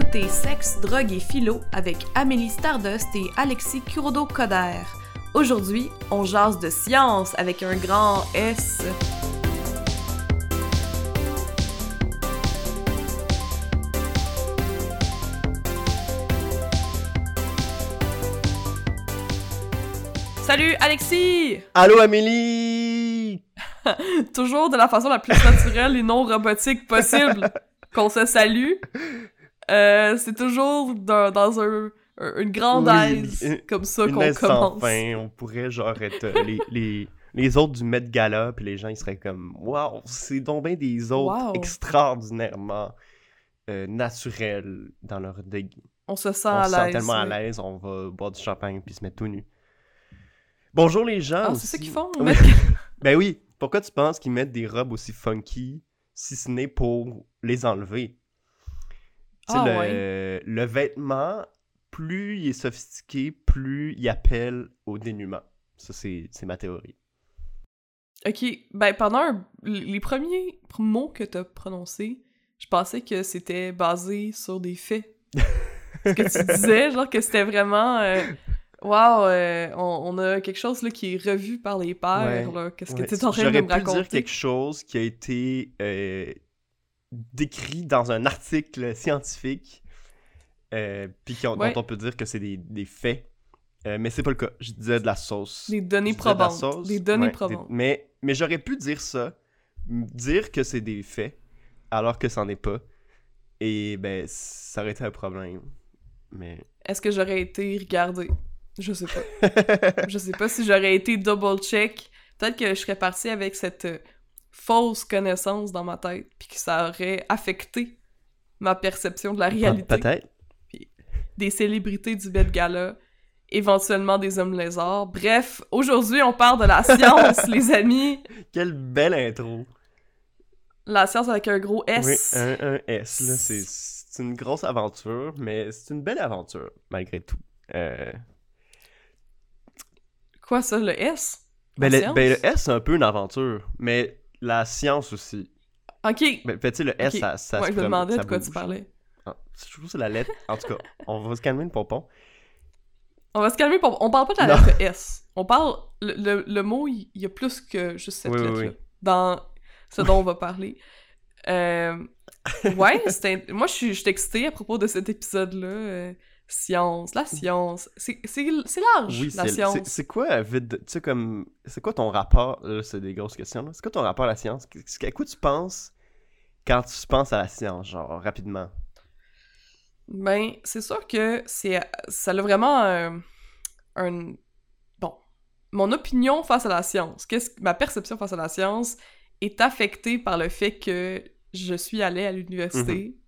écoutez Sexe, Drogue et Philo avec Amélie Stardust et Alexis Kurodo-Coder. Aujourd'hui, on jase de science avec un grand S. Salut Alexis! Allô Amélie! Toujours de la façon la plus naturelle et non robotique possible qu'on se salue. Euh, c'est toujours dans, dans un, un- une grande aise comme ça qu'on commence. fin, on pourrait genre être euh, les, les, les autres du Met Gala, puis les gens ils seraient comme Waouh, c'est donc bien des autres Wow. extraordinairement euh, naturels dans leur déguis. On se sent On à se sent l'aise. tellement à l'aise, on va boire du champagne puis se mettre tout nu. Bonjour les gens! Ah, c'est ça qu'ils font? Ben oui, pourquoi tu penses qu'ils mettent des robes aussi funky si ce n'est pour les enlever? Tu Ah, le, ouais. le vêtement, plus il est sophistiqué, plus il appelle au dénuement. Ça, c'est ma théorie. Ok, ben pendant un- les premiers mots que t'as prononcés, je pensais que c'était basé sur des faits. Ce que tu disais, genre que c'était vraiment... euh, Wow, euh, on, on a quelque chose là, qui est revu par les pairs, Ouais, là. Qu'est-ce que Ouais, t'es en train de J'aurais me pu raconter? dire quelque chose qui a été euh, décrit dans un article scientifique, euh, puis Ouais. dont on peut dire que c'est des, des faits. Euh, mais c'est pas le cas. Je disais de la sauce. Des données de probantes. sauce, Des données ouais, probantes. Mais, mais j'aurais pu dire ça, dire que c'est des faits, alors que c'en est pas. Et ben, ça aurait été un problème. Mais. Est-ce que j'aurais été regardée? Je sais pas. je sais pas si j'aurais été double-check. Peut-être que je serais partie avec cette euh, fausse connaissance dans ma tête, puis que ça aurait affecté ma perception de la réalité Peut-être. des célébrités du Met Gala, éventuellement des hommes lézards. Bref, aujourd'hui, on parle de la science, les amis. Quelle belle intro. La science avec un gros S. Oui, un, un S, là. C'est, c'est une grosse aventure, mais c'est une belle aventure, malgré tout. Euh, Quoi ça, le S? Ben, le, ben, le S, c'est un peu une aventure, mais la science aussi. Ok. Ben, ben, tu sais, le S, Ok. ça, ça ouais, se je me demandais de quoi tu parlais. Ah, je trouve que c'est la lettre. En tout cas, on va se calmer le pompon. On va se calmer, pour... on parle pas de la Non. lettre S. On parle... Le, le- le mot, il y a plus que juste cette Oui, lettre-là. oui. Dans ce dont on va parler. Euh... Ouais, c'était... Moi, je suis je suis excitée à propos de cet épisode-là. Science, la science. C'est large, Oui, la science. c'est, quoi, vite, de- tu sais, comme, c'est quoi ton rapport, là, c'est des grosses questions, là. C'est quoi ton rapport à la science? Qu'est-ce- À quoi tu penses quand tu penses à la science, genre, rapidement? Ben, c'est sûr que c'est ça a vraiment un, un- bon, mon opinion face à la science, qu'est-ce ma perception face à la science est affectée par le fait que je suis allée à l'université,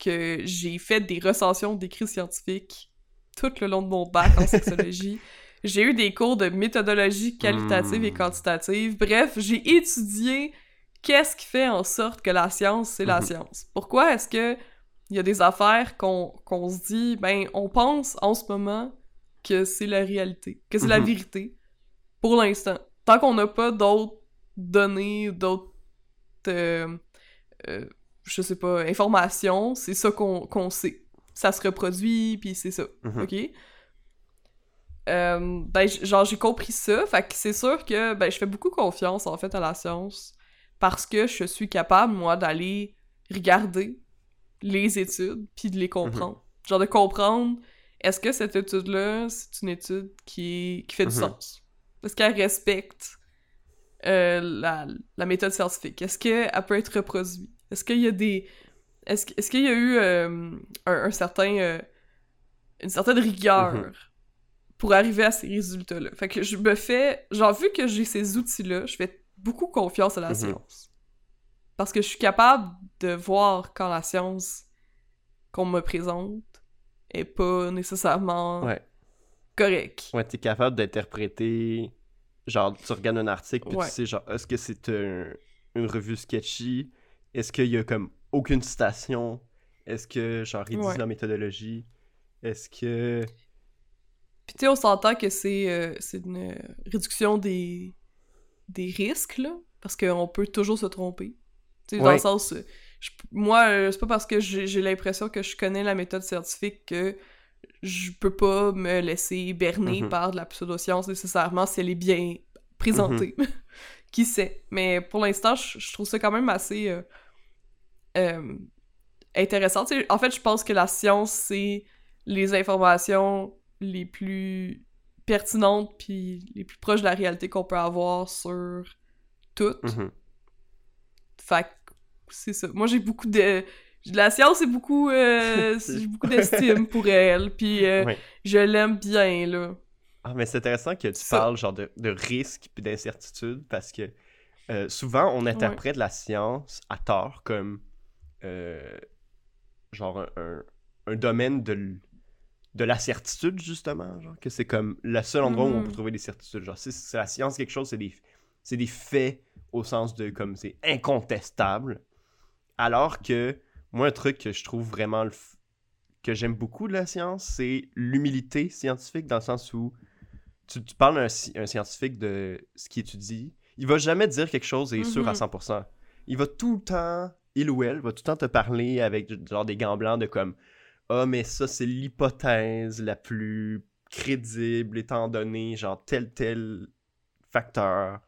que j'ai fait des recensions d'écrits scientifiques tout le long de mon bac en sexologie. J'ai eu des cours de méthodologie qualitative et Hmm. quantitative. Bref, j'ai étudié qu'est-ce qui fait en sorte que la science, c'est la Mhm. science. Pourquoi est-ce que il y a des affaires qu'on qu'on se dit, ben, on pense en ce moment que c'est la réalité, que c'est la Mhm. vérité, pour l'instant. Tant qu'on n'a pas d'autres données, d'autres, euh, euh, je sais pas, informations, c'est ça qu'on sait. Ça se reproduit, puis c'est ça, Mhm. ok? Euh, ben, genre, j'ai compris ça, fait que c'est sûr que, ben, je fais beaucoup confiance, en fait, à la science, parce que je suis capable, moi, d'aller regarder les études, puis de les comprendre. Genre de comprendre, est-ce que cette étude-là, c'est une étude qui, qui fait du Mhm. sens? Est-ce qu'elle respecte euh, la, la méthode scientifique? Est-ce qu'elle peut être reproduite? Est-ce qu'il y a des... Est-ce, est-ce qu'il y a eu euh, un, un certain... euh, une certaine rigueur Mhm. pour arriver à ces résultats-là? Fait que je me fais... Genre, vu que j'ai ces outils-là, je fais beaucoup confiance à la Mhm. science. Parce que je suis capable de voir quand la science qu'on me présente est pas nécessairement Ouais. correcte. Ouais, t'es capable d'interpréter. Genre, tu regardes un article, puis Ouais. tu sais, genre, est-ce que c'est un- une revue sketchy? Est-ce qu'il y a comme aucune citation? Est-ce que, genre, ils disent Ouais. la méthodologie? Est-ce que. Puis tu sais, on s'entend que c'est euh, une réduction des, des risques, là, parce qu'on peut toujours se tromper. Tu sais, dans le sens, euh, je- moi, euh, c'est pas parce que j'ai l'impression que je connais la méthode scientifique que je peux pas me laisser berner Mhm. par de la pseudoscience nécessairement si elle est bien présentée. Qui sait? Mais pour l'instant, je, trouve ça quand même assez euh, euh, intéressant. En fait, je pense que la science, c'est les informations les plus pertinentes puis les plus proches de la réalité qu'on peut avoir sur tout. Fait que c'est ça. Moi, j'ai beaucoup de... La science, c'est beaucoup... euh, j'ai beaucoup d'estime pour elle, puis je l'aime bien, là. Ah, mais c'est intéressant que tu Ça. parles genre de, de risque puis d'incertitude parce que euh, souvent on interprète la science à tort comme euh, genre un, un- un domaine de, de la certitude justement, genre que c'est comme le seul endroit où on peut trouver des certitudes. Genre si c'est la science quelque chose, c'est des c'est des faits au sens de comme c'est incontestable. Alors que moi un truc que je trouve vraiment le que j'aime beaucoup de la science, c'est l'humilité scientifique dans le sens où tu, tu parles à un, sci- un scientifique de ce qu'il étudie, il va jamais dire quelque chose est sûr à Mhm. 100%. Il va tout le temps, il ou elle, va tout le temps te parler avec genre des gants blancs de comme Ah, mais ça, c'est l'hypothèse la plus crédible étant donné genre tel tel facteur.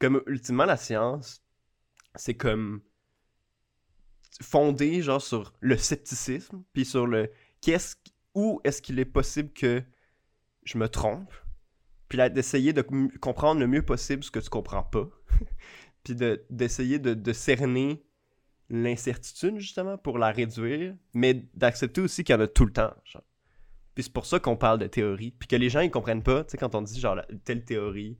Comme ultimement, la science, c'est comme fondé genre sur le scepticisme, puis sur le qu'est-ce où est-ce qu'il est possible que je me trompe, puis d'essayer de comprendre le mieux possible ce que tu comprends pas, puis de- d'essayer de, de cerner l'incertitude justement pour la réduire, mais d'accepter aussi qu'il y en a tout le temps. genre. Puis c'est pour ça qu'on parle de théorie, puis que les gens ils comprennent pas, tu sais, quand on dit genre telle théorie,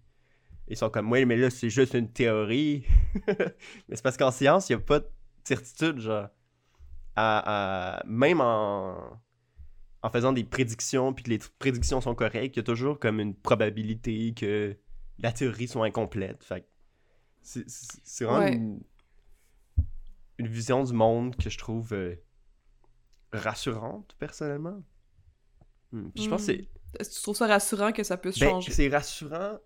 ils sont comme, oui, mais là c'est juste une théorie. mais c'est parce qu'en science, il n'y a pas de certitude, genre. À, à- même en, en faisant des prédictions, puis que les prédictions sont correctes, il y a toujours comme une probabilité que la théorie soit incomplète. Fait c'est- vraiment Ouais. une, une vision du monde que je trouve euh, rassurante, personnellement. Hmm, puis je pense que c'est Est-ce que tu trouves ça rassurant que ça puisse ben, changer? c'est rassurant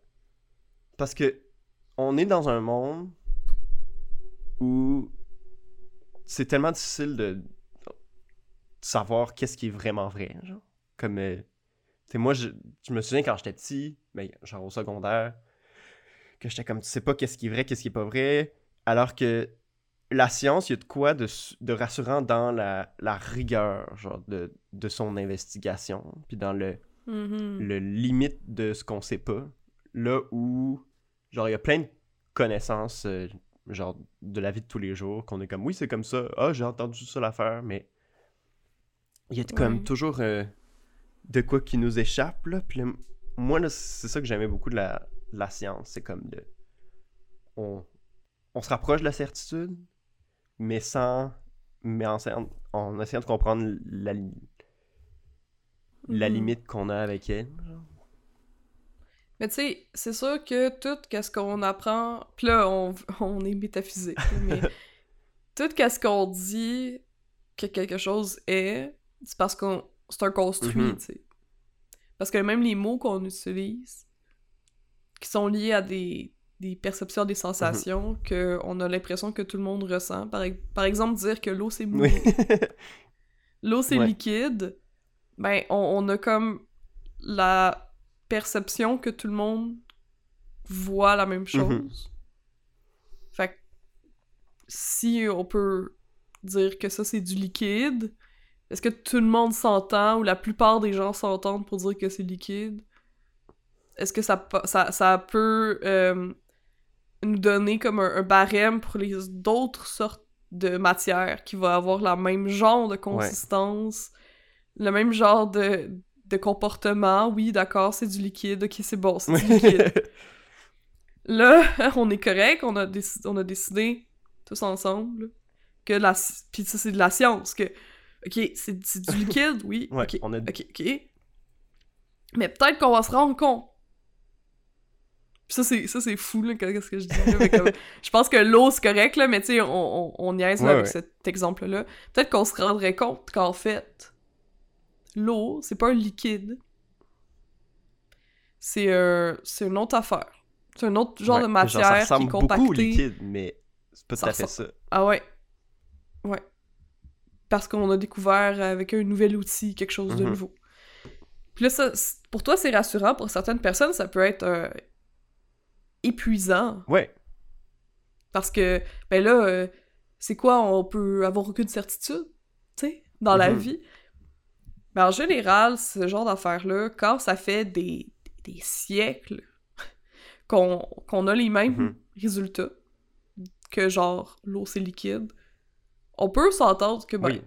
parce que on est dans un monde où c'est tellement difficile de savoir qu'est-ce qui est vraiment vrai, genre. Comme, euh, tu sais, moi, je, je me souviens quand j'étais petit, ben, genre au secondaire, que j'étais comme, tu sais pas qu'est-ce qui est vrai, qu'est-ce qui est pas vrai, alors que la science, il y a de quoi de, su- de rassurant dans la, la rigueur, genre, de, de son investigation, puis dans le Mhm. le limite de ce qu'on sait pas. Là où, genre, il y a plein de connaissances, euh, genre, de la vie de tous les jours, qu'on est comme, oui, c'est comme ça, ah, j'ai entendu ça l'affaire, mais il y a comme Ouais. toujours euh, de quoi qui nous échappe, là. Puis moi, là, c'est ça que j'aimais beaucoup de la, science, c'est comme de. On, on se rapproche de la certitude, mais sans. Mais en, essayant- en essayant de comprendre la, la Mhm. limite qu'on a avec elle. Mais tu sais, c'est sûr que tout qu'est-ce qu'on apprend, puis là on, on est métaphysique, mais tout qu'est-ce qu'on dit que quelque chose est, c'est parce qu'on c'est un construit, Mhm. tu sais. Parce que même les mots qu'on utilise, qui sont liés à des, des perceptions, des sensations, que on a l'impression que tout le monde ressent. Par, par exemple, dire que l'eau c'est mou, Oui. l'eau c'est Ouais. liquide, ben on, on a comme la perception que tout le monde voit la même chose. Fait que si on peut dire que ça c'est du liquide, est-ce que tout le monde s'entend ou la plupart des gens s'entendent pour dire que c'est liquide? Est-ce que ça, pa- ça, ça peut euh, nous donner comme un, un barème pour les d'autres sortes de matières qui va avoir la même genre de consistance, le même genre de, de comportement? Oui, d'accord, c'est du liquide, ok, c'est bon, c'est du liquide. Là, on est correct, on a, déc- on a décidé tous ensemble que la puis ça c'est de la science que OK, c'est du liquide, oui. Ouais, OK. on a- OK, OK. Mais peut-être qu'on va se rendre compte. Puis ça c'est ça c'est fou là qu'est-ce que je dis là, mais comme- je pense que l'eau c'est correct là, mais tu sais on, on, on niaise là, Ouais, avec ouais. cet exemple là. Peut-être qu'on se rendrait compte qu'en fait l'eau, c'est pas un liquide. C'est un c'est une autre affaire. C'est un autre genre de genre, matière ça qui est ressemble beaucoup au compactée. liquide, mais c'est pas tout à fait ça. Ah ouais. Ouais. Parce qu'on a découvert avec un nouvel outil quelque chose de Mhm. nouveau. Puis là, ça, pour toi, c'est rassurant. Pour certaines personnes, ça peut être euh, épuisant. Ouais. Parce que, ben là, euh, c'est quoi, on peut avoir aucune certitude, tu sais, dans la Mhm. vie. Mais en général, ce genre d'affaires-là, quand ça fait des, des siècles qu'on qu'on a les mêmes Mhm. résultats, que genre l'eau c'est liquide, on peut s'entendre que, ben, Oui.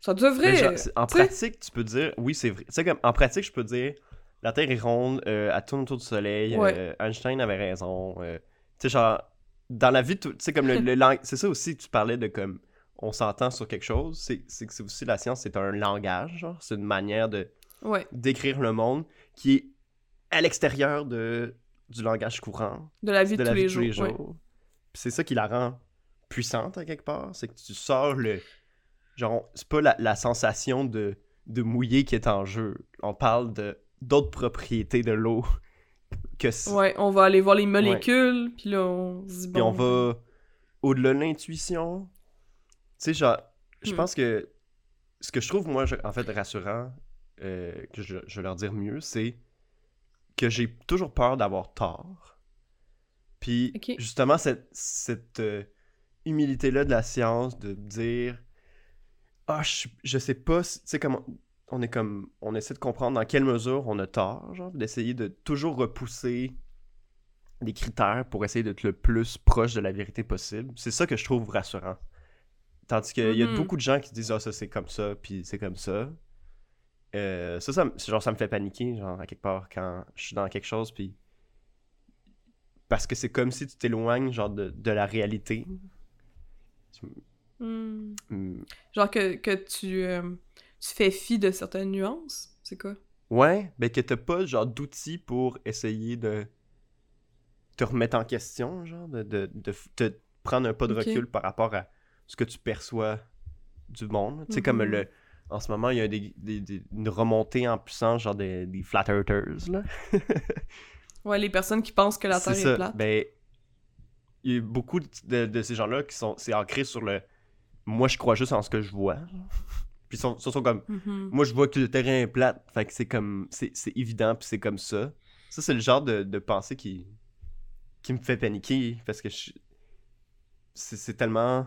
ça devrait... Genre, en pratique, tu peux dire, oui, c'est vrai. Tu sais, comme, en pratique, je peux dire, la Terre est ronde, euh, elle tourne autour du Soleil, Ouais. euh, Einstein avait raison. euh, tu sais, genre, dans la vie, tu sais, comme le, le lang- c'est ça aussi, tu parlais de comme, on s'entend sur quelque chose, c'est que c'est aussi la science, c'est un langage, c'est une manière de Ouais, décrire le monde qui est à l'extérieur de, du langage courant, de la vie de de, la tous, vie les tous jours. ouais. Puis c'est ça qui la rend puissante à quelque part, c'est que tu sors le genre c'est pas la, la sensation de de mouiller qui est en jeu. On parle de d'autres propriétés de l'eau que Ouais, on va aller voir les molécules, puis là, on se dit, puis on va au-delà de l'intuition. Tu sais genre je Hmm. pense que ce que je trouve moi je- en fait rassurant euh, que je, je vais leur dire mieux, c'est que j'ai toujours peur d'avoir tort. Puis justement, cette, cette euh, humilité-là de la science, de dire Ah, je, je sais pas, si- tu sais, comment. On est comme. On essaie de comprendre dans quelle mesure on a tort, genre, d'essayer de toujours repousser des critères pour essayer d'être le plus proche de la vérité possible. C'est ça que je trouve rassurant. Tandis qu'il y a Mhm. beaucoup de gens qui disent Ah, ça c'est comme ça, puis c'est comme ça. Euh, ça, ça, me- genre, ça me fait paniquer, genre, à quelque part, quand je suis dans quelque chose, puis. Parce que c'est comme si tu t'éloignes, genre, de, de la réalité. Hmm. Hmm. Genre que, que tu, euh, tu fais fi de certaines nuances, c'est quoi? Ouais, ben que t'as pas, genre, d'outils pour essayer de te remettre en question, genre, de, de, de prendre un pas de recul par rapport à ce que tu perçois du monde. Tu sais, comme Mhm. le. En ce moment, il y a des, des- des- une remontée en puissance, genre des, des flat earthers, là. Ouais, les personnes qui pensent que la Terre est plate. Ben, il y a beaucoup de, de- ces gens-là qui sont. C'est ancré sur le. Moi, je crois juste en ce que je vois. Puis ils sont, sont comme. Mhm. Moi, je vois que le terrain est plate. Fait que c'est comme. C'est évident, puis c'est comme ça. Ça, c'est le genre de, de pensée qui. qui me fait paniquer. Parce que je. C'est tellement.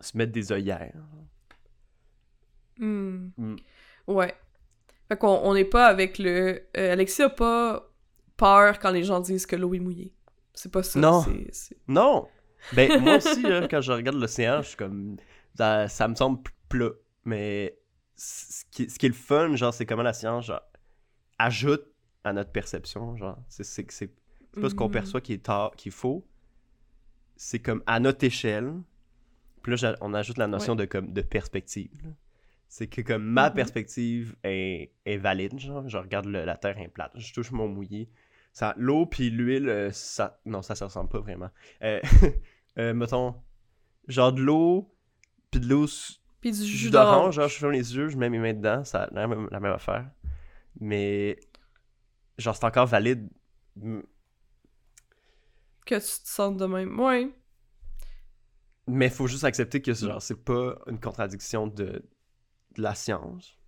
se mettre des œillères. Hmm. Hmm. Ouais. Fait qu'on on n'est pas avec le... euh, Alexis a pas peur quand les gens disent que l'eau est mouillée. C'est pas ça. Non. Non! Ben, moi aussi, là, quand je regarde l'océan, je suis comme. Ça, ça me semble plat. Mais ce qui, ce qui est le fun, genre, c'est comment la science, genre, ajoute à notre perception, genre. C'est c'est pas ce qu'on Mhm. perçoit qui est tard, qui est faux. C'est comme à notre échelle. Puis là, on ajoute la notion de, comme, de perspective. C'est que comme ma Mhm. perspective est, est valide, genre, je regarde le- la terre est plate, je touche mon mouillé. Ça, l'eau puis l'huile, euh, ça, non, ça se ressemble pas vraiment. Euh, euh, mettons, genre de l'eau, puis de l'eau, Puis du jus d'orange, genre je ferme les yeux, je mets mes mains dedans, ça a la même, la même affaire. Mais, genre c'est encore valide. Que tu te sentes de même. Ouais. Mais faut juste accepter que genre c'est pas une contradiction de, de la science.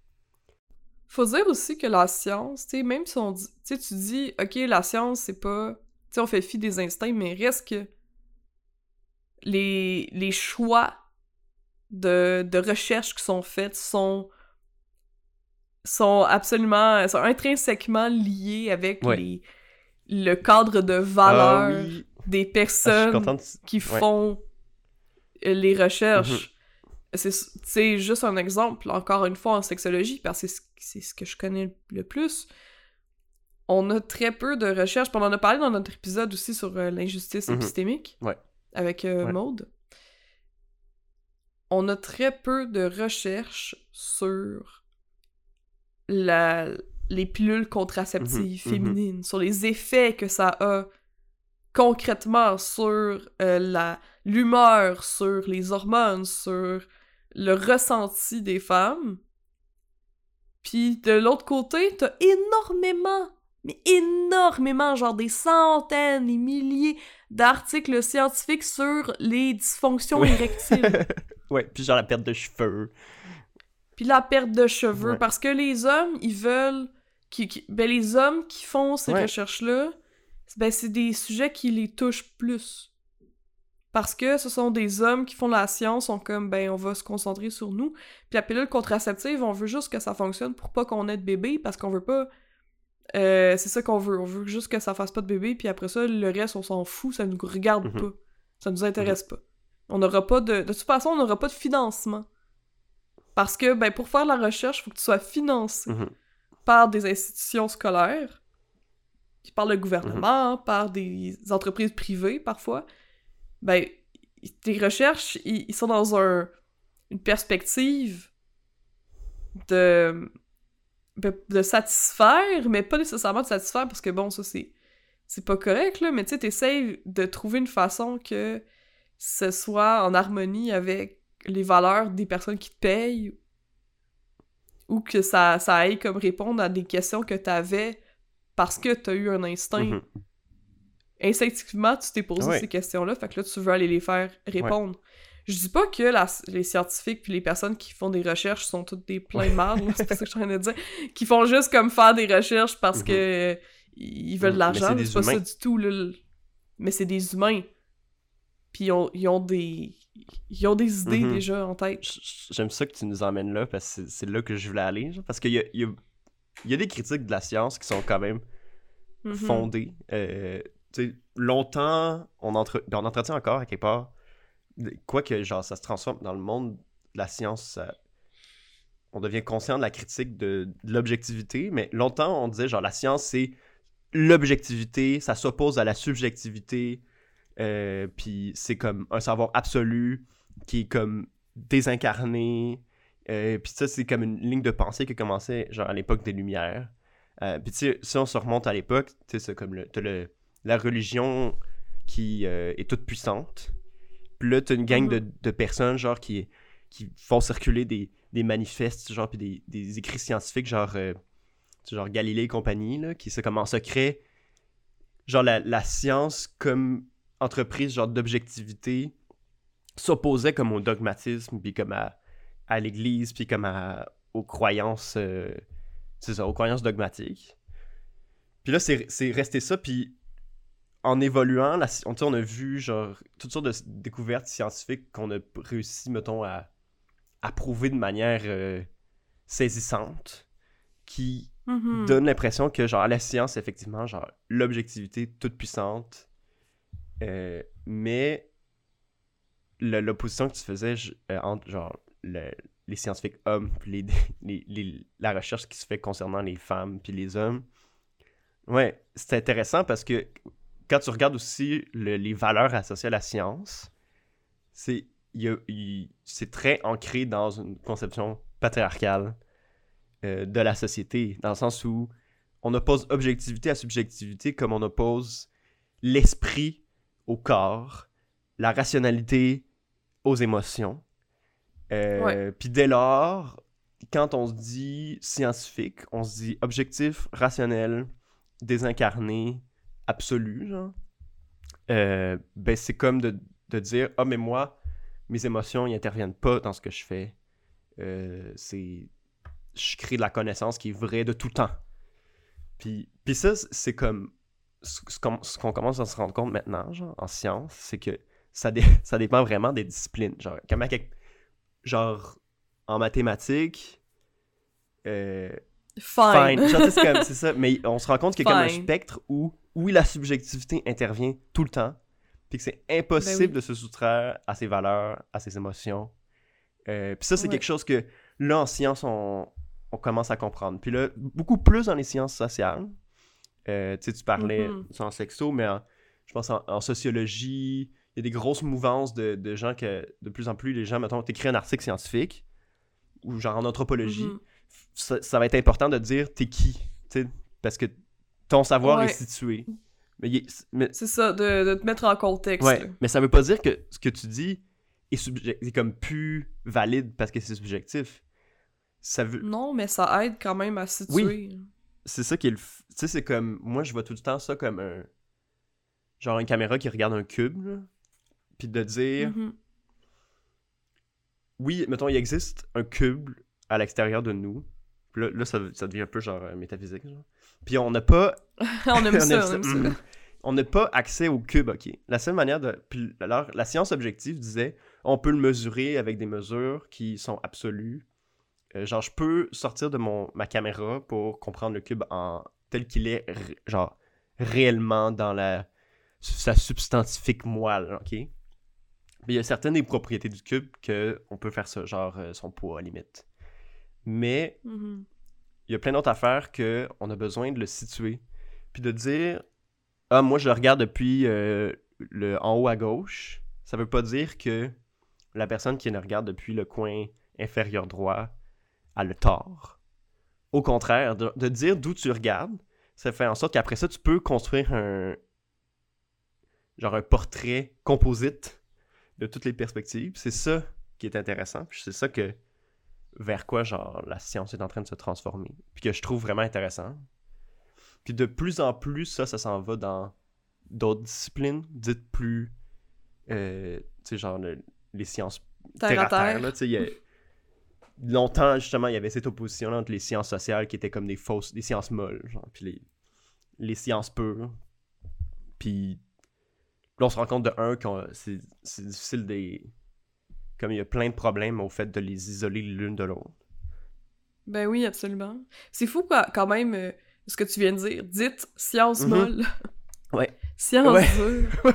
Faut dire aussi que la science, tu sais, même si on dit... Tu dis, OK, la science, c'est pas... Tu sais, on fait fi des instincts, mais reste que les, les choix de, de recherche qui sont faits sont sont absolument sont intrinsèquement liés avec Ouais. les le cadre de valeur Ah oui. des Ah, personnes de- qui font euh, les recherches. C'est juste un exemple, encore une fois, en sexologie, parce que c'est ce- que je connais le plus. On a très peu de recherches. On en a parlé dans notre épisode aussi sur euh, l'injustice Mhm. épistémique. Ouais. Avec euh, Ouais. Maude. On a très peu de recherches sur la, les pilules contraceptives Mhm, mhm. féminines, sur les effets que ça a concrètement sur euh, la l'humeur, sur les hormones, sur le ressenti des femmes. Puis de l'autre côté, t'as énormément mais énormément, genre des centaines, des milliers d'articles scientifiques sur les dysfonctions Ouais. érectiles. Ouais, puis genre la perte de cheveux. Puis la perte de cheveux. Ouais. Parce que les hommes, ils veulent. Qui, qui- ben, les hommes qui font ces Ouais. recherches-là, ben, c'est des sujets qui les touchent plus. Parce que ce sont des hommes qui font la science, sont comme, ben, on va se concentrer sur nous. Puis la pilule contraceptive, on veut juste que ça fonctionne pour pas qu'on ait de bébé, parce qu'on veut pas. euh, c'est ça qu'on veut. On veut juste que ça fasse pas de bébé, puis après ça, le reste, on s'en fout, ça nous regarde Mhm. pas. Ça nous intéresse pas. On n'aura pas de. De toute façon, on n'aura pas de financement. Parce que, ben, pour faire de la recherche, il faut que tu sois financé Mhm. par des institutions scolaires, par le Mhm. gouvernement, par des entreprises privées parfois. Ben, tes recherches, ils, sont dans un, une perspective de, de, de satisfaire, mais pas nécessairement de satisfaire, parce que bon, ça c'est c'est pas correct, là, mais tu sais, t'essayes de trouver une façon que ce soit en harmonie avec les valeurs des personnes qui te payent, ou que ça, ça aille comme répondre à des questions que t'avais parce que t'as eu un instinct. Mhm. Instinctivement, tu t'es posé Ouais. ces questions-là, fait que là, tu veux aller les faire répondre. Je dis pas que la- les scientifiques puis les personnes qui font des recherches sont toutes des pleins de marde, c'est pas ça que je suis en train de dire. Qui font juste comme faire des recherches parce Mhm. que ils veulent de Mhm. l'argent, c'est pas ça du tout, là. Mais c'est des humains. Puis ils ont, ils ont des... Ils ont des idées Mhm. déjà en tête. J'aime ça que tu nous emmènes là parce que c'est- là que je voulais aller. genre, parce qu'il y, a, il y a des critiques de la science qui sont quand même Mhm. fondées. Euh, longtemps, on, entre... ben, on entretient encore à quelque part. Quoique, genre, ça se transforme dans le monde de la science. ça- On devient conscient de la critique de, de l'objectivité, mais longtemps, on disait, genre, la science, c'est l'objectivité, ça s'oppose à la subjectivité, euh, puis c'est comme un savoir absolu qui est comme désincarné. Euh, puis ça, c'est comme une ligne de pensée qui a commencé genre à l'époque des Lumières. Euh, puis tu sais, si on se remonte à l'époque, tu sais, c'est comme le, la religion qui euh, est toute puissante. Puis là, t'as une gang de, de personnes, genre, qui, qui font circuler des, des manifestes, genre, puis des, des écrits scientifiques, genre, euh, genre Galilée et compagnie, là, qui c'est comme en secret, genre, la, la science comme entreprise, genre, d'objectivité, s'opposait comme au dogmatisme, puis comme à, à l'Église, puis comme à, aux croyances, euh, c'est ça, aux croyances dogmatiques. Puis là, c'est resté ça, puis en évoluant, la, on, a vu genre toutes sortes de découvertes scientifiques qu'on a réussi, mettons, à, à prouver de manière euh, saisissante, qui Mhm. donne l'impression que genre la science, effectivement, genre l'objectivité toute puissante, euh, mais l'opposition que tu faisais je- euh, entre genre le- les scientifiques hommes puis les, les- la recherche qui se fait concernant les femmes puis les hommes, ouais, c'est intéressant parce que quand tu regardes aussi le- les valeurs associées à la science, c'est c'est très ancré dans une conception patriarcale euh, de la société, dans le sens où on oppose objectivité à subjectivité comme on oppose l'esprit au corps, la rationalité aux émotions. Euh. Puis dès lors, quand on se dit scientifique, on se dit objectif, rationnel, désincarné, absolu, genre. Euh, ben c'est comme de, de dire ah mais moi mes émotions ils interviennent pas dans ce que je fais Euh, c'est je crée de la connaissance qui est vraie de tout temps puis, puis ça c'est comme ce ce qu'on ce qu'on commence à se rendre compte maintenant genre en science c'est que ça, dé- ça dépend vraiment des disciplines genre comme à quelque- genre en mathématiques euh, Fine. Fine. Genre, c'est comme- c'est ça. Mais on se rend compte qu'il y a comme un Fine. spectre où, où la subjectivité intervient tout le temps. Puis que c'est impossible Ben oui. de se soustraire à ses valeurs, à ses émotions. Euh, puis ça, c'est Ouais. quelque chose que là, en science, on, on commence à comprendre. Puis là, beaucoup plus dans les sciences sociales. Euh, tu sais, tu parlais Mhm. en sexo, mais en- je pense en, en sociologie, y a des grosses mouvances de, de gens que de plus en plus, les gens, mettons, t'écris un article scientifique ou genre en anthropologie Mhm. ça, ça va être important de dire t'es qui, tu sais, parce que ton savoir Ouais. est situé. Mais, il est- mais, C'est ça, de, de te mettre en contexte. ouais, mais ça veut pas dire que ce que tu dis est, comme plus valide parce que c'est subjectif. Ça veut... Non, mais ça aide quand même à situer. c'est ça qui est le. f- Tu sais, c'est comme. Moi, je vois tout le temps ça comme un. Genre une caméra qui regarde un cube, là. Puis de dire. Mhm. Oui, mettons, il existe un cube à l'extérieur de nous. Puis là, là, ça, ça devient un peu genre euh, métaphysique, genre. Puis on n'a pas on aime On ça, aime on aime ça. On n'a pas accès au cube, ok. La seule manière de. Puis alors, la science objective disait on peut le mesurer avec des mesures qui sont absolues. Euh, genre, je peux sortir de mon, ma caméra pour comprendre le cube en tel qu'il est, genre, réellement dans la, sa substantifique moelle, ok? Mais il y a certaines des propriétés du cube que on peut faire ça, genre euh, son poids à limite. Mais Mhm. il y a plein d'autres affaires que on a besoin de le situer. Puis de dire Ah, moi je le regarde depuis euh, le en haut à gauche, ça veut pas dire que la personne qui le regarde depuis le coin inférieur droit a le tort. Au contraire, de, de dire d'où tu regardes, ça fait en sorte qu'après ça, tu peux construire un genre un portrait composite de toutes les perspectives. C'est ça qui est intéressant. C'est ça que vers quoi genre la science est en train de se transformer. Puis que je trouve vraiment intéressant. Puis de plus en plus, ça, ça s'en va dans d'autres disciplines, dites plus, euh, tu sais, genre le- les sciences Terre à terre. là, y a- Longtemps, justement, il y avait cette opposition-là entre les sciences sociales qui étaient comme des fausses, des sciences molles, genre, puis les, les sciences pures. Puis là, on se rend compte de un que c'est c'est difficile des... Comme il y a plein de problèmes au fait de les isoler l'une de l'autre. Ben oui, absolument. C'est fou quand, quand même euh, ce que tu viens de dire. Dites science Mhm. molle. Ouais. Science Ouais. dure.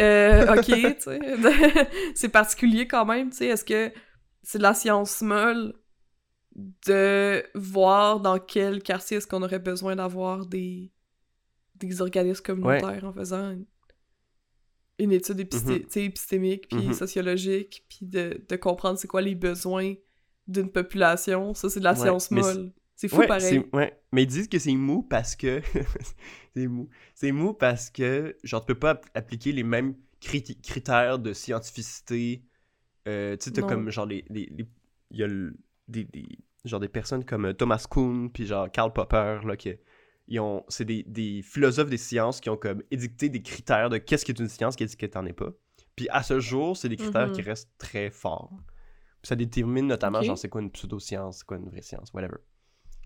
Euh, ok, tu sais. c'est particulier quand même, tu sais. Est-ce que c'est de la science molle de voir dans quel quartier est-ce qu'on aurait besoin d'avoir des, des organismes communautaires en faisant une, une étude épisté- Mhm. épistémique, puis Mhm. sociologique, puis de, de comprendre c'est quoi les besoins d'une population. Ça, c'est de la Ouais, science molle. C'est fou ouais, pareil. ouais. Mais ils disent que c'est mou parce que. c'est mou. C'est mou parce que, genre, tu peux pas app- appliquer les mêmes crit- critères de scientificité. Euh, tu sais, t'as comme, genre, les. Il y a le- des, des- genre des personnes comme euh, Thomas Kuhn, puis genre Karl Popper, là, qui. Ont, c'est des, des philosophes des sciences qui ont comme édicté des critères de qu'est-ce qui est une science, qu'est-ce qui n'en est pas. Puis à ce jour, c'est des critères Mhm. qui restent très forts. Puis ça détermine notamment, genre, c'est quoi une pseudo-science, c'est quoi une vraie science, whatever.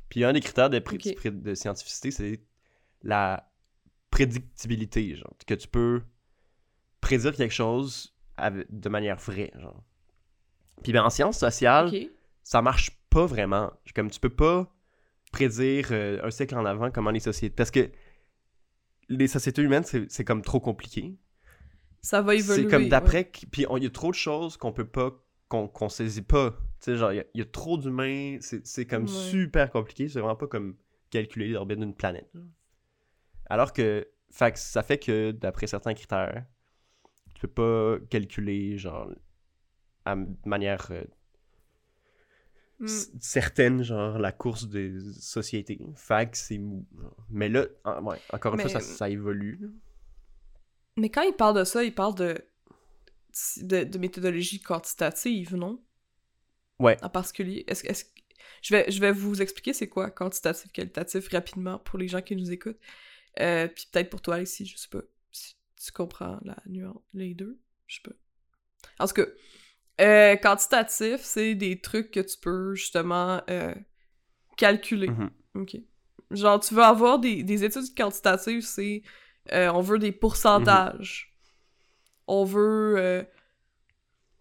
Puis un des critères de, pré- Ok. pré- de scientificité, c'est la prédictibilité, genre. Que tu peux prédire quelque chose avec- de manière vraie, genre. Puis ben, en sciences sociales, Ok. ça marche pas vraiment. Comme tu peux pas prédire euh, un siècle en avant comment les sociétés... Parce que les sociétés humaines, c'est comme trop compliqué. Ça va évoluer. C'est comme d'après, qu- puis il y a trop de choses qu'on peut pas, qu'on qu'on saisit pas. Tu sais, genre, il y a- il y, a trop d'humains, c'est comme Ouais. super compliqué, c'est vraiment pas comme calculer l'orbite d'une planète. Alors que, fait que ça fait que, d'après certains critères, tu peux pas calculer, genre, à manière euh, Mm. c- certaine, genre, la course des sociétés. Fait que c'est mou. Mais là, en- ouais, encore une Mais- fois, ça, ça évolue. Mais quand il parle de ça, il parle de, de, de méthodologie quantitative, non? Ouais. En particulier. Est-ce, est-ce, je, vais, je vais vous expliquer c'est quoi quantitatif, qualitatif rapidement pour les gens qui nous écoutent. Euh, puis peut-être pour toi ici, je sais pas si tu comprends la nuance, les deux, je sais pas. En tout cas, euh, quantitatif, c'est des trucs que tu peux justement euh, calculer. Mhm. Ok. Genre, tu veux avoir des, des études quantitatives, c'est. euh, on veut des pourcentages. On veut.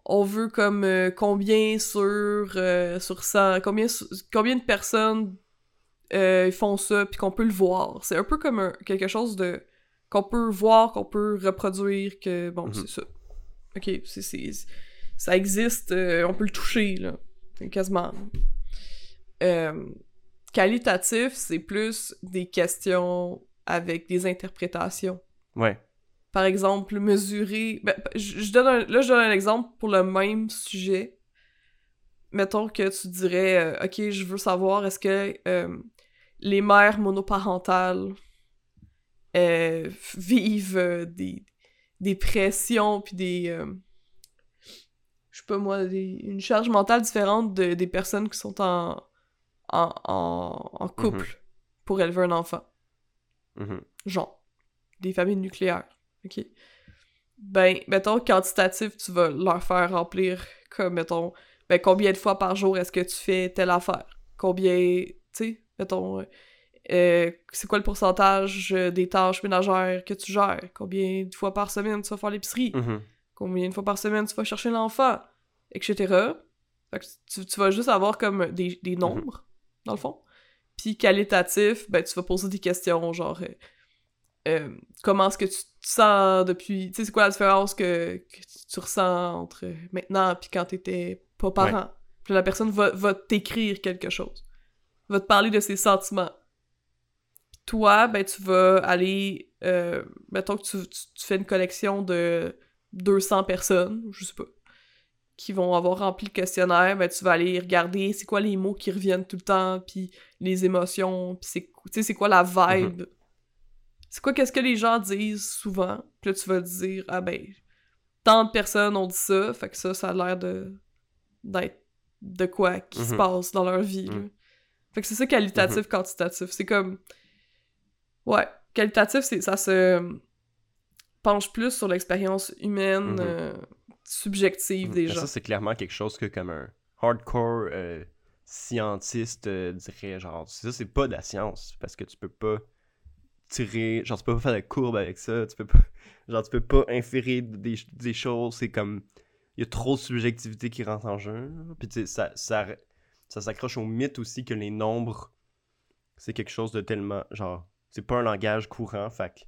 on veut comme combien sur, sur 100. Combien, combien de personnes font ça, puis qu'on peut le voir. C'est un peu comme un- quelque chose de. qu'on peut voir, qu'on peut reproduire, que. Bon, Mhm. c'est ça. Ok, c'est. Ça existe, euh, on peut le toucher, là. Quasiment. Euh, qualitatif, c'est plus des questions avec des interprétations. Ouais. Par exemple, mesurer. ben, je, je donne un- là, je donne un exemple pour le même sujet. Mettons que tu dirais, euh, ok, je veux savoir est-ce que les mères monoparentales vivent des, des pressions puis des. Je sais pas moi, des- une charge mentale différente de- des personnes qui sont en, en, en, en couple pour élever un enfant. Mhm. Genre, des familles nucléaires, ok? Ben, mettons, quantitatif, tu vas leur faire remplir comme, mettons, ben, combien de fois par jour est-ce que tu fais telle affaire? Combien, tu sais, mettons, euh, euh, c'est quoi le pourcentage euh, des tâches ménagères que tu gères? Combien de fois par semaine tu vas faire l'épicerie? Mhm. Combien de fois par semaine tu vas chercher l'enfant? Etc. Fait que tu, tu vas juste avoir comme des, des nombres, dans le fond. Puis qualitatif, ben, tu vas poser des questions, genre... euh, euh, comment est-ce que tu te sens depuis... Tu sais, c'est quoi la différence que, que tu- tu ressens entre maintenant puis quand t'étais pas parent? Puis la personne va, va t'écrire quelque chose. Va te parler de ses sentiments. Toi, ben, tu vas aller... Euh, mettons que tu, tu- tu fais une collection de 200 personnes, je sais pas, qui vont avoir rempli le questionnaire, ben, tu vas aller regarder c'est quoi les mots qui reviennent tout le temps, puis les émotions, puis c'est tu sais, c'est quoi la vibe. C'est quoi qu'est-ce que les gens disent souvent, puis là tu vas dire ah ben tant de personnes ont dit ça, fait que ça ça a l'air de d'être de quoi qui se Mhm. passe dans leur vie. là. Mhm. Fait que c'est ça qualitatif quantitatif, c'est comme ouais, qualitatif c'est ça se penche plus sur l'expérience humaine Mhm. euh, subjective Mhm. des gens. Ça, c'est clairement quelque chose que, comme un hardcore euh, scientiste euh, dirait, genre, ça, c'est pas de la science, parce que tu peux pas tirer, genre, tu peux pas faire de courbe avec ça, tu peux pas, genre, tu peux pas inférer des, des choses, c'est comme, il y a trop de subjectivité qui rentre en jeu, puis tu sais, ça, ça, ça s'accroche au mythe aussi que les nombres, c'est quelque chose de tellement, genre, c'est pas un langage courant, fait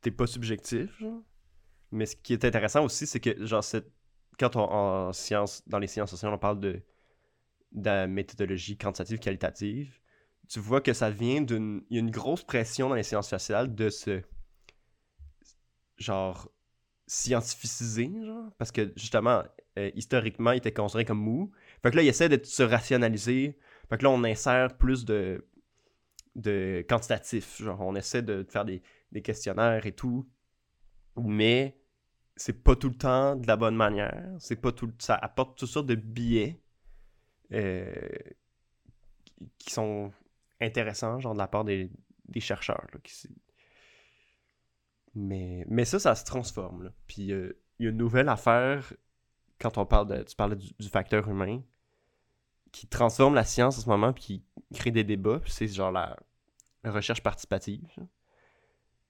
t'es pas subjectif. Mais ce qui est intéressant aussi, c'est que, genre, quand on, en sciences, dans les sciences sociales, on parle de, de la méthodologie quantitative qualitative, tu vois que ça vient d'une. Il y a une grosse pression dans les sciences sociales de se. genre. scientificiser, genre. Parce que, justement, euh, historiquement, il était considéré comme mou. Fait que là, il essaie de se rationaliser. Fait que là, on insère plus de. de quantitatif. Genre, on essaie de faire des, des questionnaires et tout. Mais c'est pas tout le temps de la bonne manière. C'est pas tout ça apporte toutes sortes de biais euh, qui- sont intéressants, genre de la part des, des chercheurs. là, mais, mais ça, ça se transforme. là. Puis euh, il y a une nouvelle affaire quand on parle de. Tu parlais du, facteur humain qui transforme la science en ce moment puis qui crée des débats. c'est genre la, recherche participative.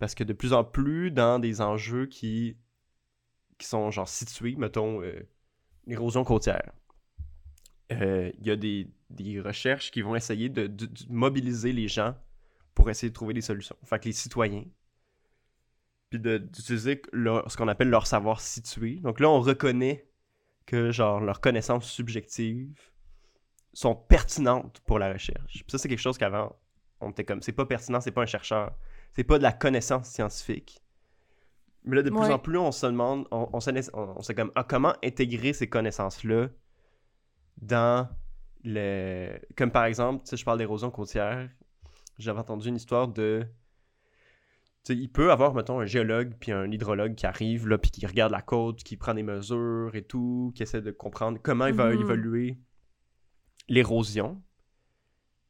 Parce que de plus en plus dans des enjeux qui, qui sont genre situés, mettons, euh, l'érosion côtière, euh, il y a des, des recherches qui vont essayer de, mobiliser les gens pour essayer de trouver des solutions. Fait que les citoyens, puis d'utiliser ce qu'on appelle leur savoir situé. Donc là, on reconnaît que genre leurs connaissances subjectives sont pertinentes pour la recherche. Ça, c'est quelque chose qu'avant, on était comme, c'est pas pertinent, c'est pas un chercheur, c'est pas de la connaissance scientifique. Mais là, de plus en plus, on se demande, on, on, se on, on sait comme, ah, comment intégrer ces connaissances-là dans le... Comme par exemple, sais, je parle d'érosion côtière, j'avais entendu une histoire de... Tu sais, il peut avoir, mettons, un géologue puis un hydrologue qui arrive, là, puis qui regarde la côte, qui prend des mesures et tout, qui essaie de comprendre comment il va Mhm. évoluer l'érosion.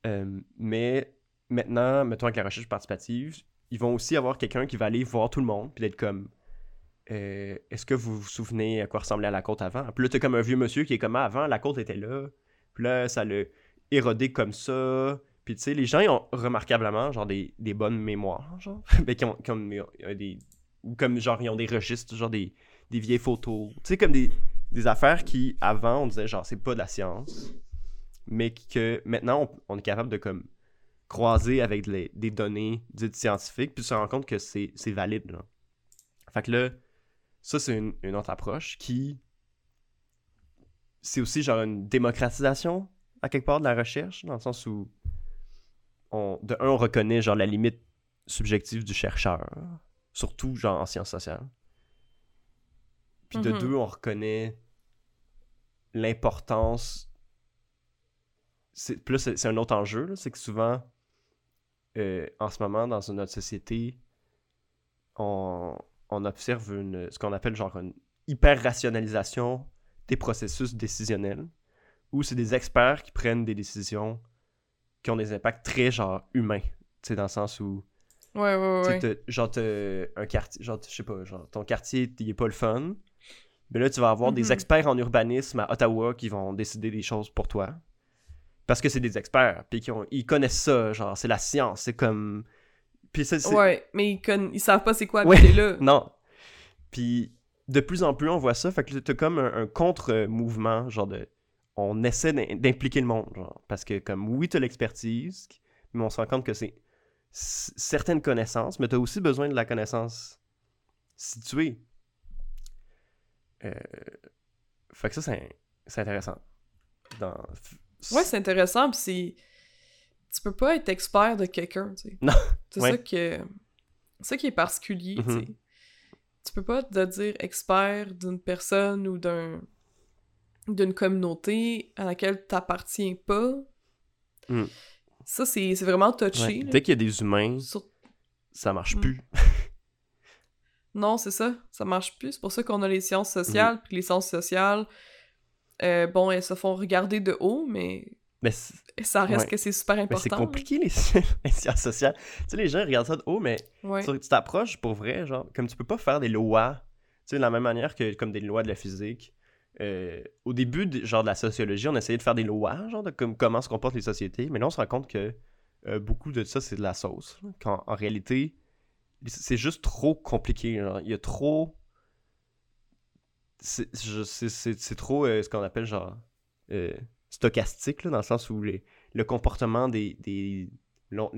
Euh, mais maintenant, mettons avec la recherche participative, ils vont aussi avoir quelqu'un qui va aller voir tout le monde, puis d'être comme euh, Est-ce que vous vous souvenez à quoi ressemblait la côte avant? Puis là, t'as comme un vieux monsieur qui est comme Ah, avant, la côte était là, puis là, ça l'a érodé comme ça. Puis tu sais, les gens, ils ont remarquablement, genre, des, des bonnes mémoires, comme, euh, des. Ou comme, genre, ils ont des registres, genre, des, des vieilles photos. Tu sais, comme des, des affaires qui, avant, on disait, genre, c'est pas de la science, mais que maintenant, on, on est capable de, comme, croiser avec les- des données dites scientifiques, puis se rendre compte que c'est valide. Là. Fait que là, ça, c'est une, une autre approche qui. C'est aussi genre une démocratisation, à quelque part, de la recherche, dans le sens où. On, de un, on reconnaît genre la limite subjective du chercheur, surtout genre en sciences sociales. Puis de Mhm. deux, on reconnaît l'importance là, c'est c'est un autre enjeu, là, c'est que souvent, euh, en ce moment, dans notre société, on, on observe une, ce qu'on appelle genre une hyper-rationalisation des processus décisionnels, où c'est des experts qui prennent des décisions qui ont des impacts très, genre, humains. Tu sais, dans le sens où, Ouais, ouais, ouais. genre, un quartier, genre, je sais pas, genre, ton quartier, il est pas le fun. Mais là, tu vas avoir des Mhm. experts en urbanisme à Ottawa qui vont décider des choses pour toi. Parce que c'est des experts, puis ont- ils connaissent ça, genre, c'est la science, c'est comme... Puis ça. Ouais, mais ils, conna- ils savent pas c'est quoi Ouais. habiter là. Non. Puis de plus en plus, on voit ça. Fait que t'as comme un, un contre-mouvement, genre de. On essaie d'im- d'impliquer le monde, genre. Parce que, comme, oui, t'as l'expertise, mais on se rend compte que c'est certaines connaissances, mais t'as aussi besoin de la connaissance située. Euh... Fait que ça, c'est c'est intéressant. Dans... Ouais, c'est intéressant, pis c'est. Tu peux pas être expert de quelqu'un, tu sais. Non, C'est ouais. ça que. C'est ça qui est particulier, tu sais. Tu peux pas te dire expert d'une personne ou d'un. d'une communauté à laquelle t'appartiens pas. Mm. Ça, c'est vraiment touché. Ouais. Dès qu'il y a des humains, Sur- ça marche Mm. plus. Non, c'est ça. Ça marche plus. C'est pour ça qu'on a les sciences sociales, puis les sciences sociales, euh, bon, elles se font regarder de haut, mais Mais ça reste Ouais. que c'est super important. c'est compliqué, les, les sciences sociales. Tu sais, les gens regardent ça de haut, mais. Ouais. Tu t'approches pour vrai, genre, comme tu peux pas faire des lois, tu sais, de la même manière que comme des lois de la physique. Euh, au début, de- genre, de la sociologie, on essayait de faire des lois, genre, de comme, comment se comportent les sociétés, mais là, on se rend compte que euh, beaucoup de ça, c'est de la sauce. Quand, en réalité, c'est juste trop compliqué, genre, il y a trop... C'est trop euh, ce qu'on appelle, genre, euh, stochastique, là, dans le sens où les, le comportement des... des on-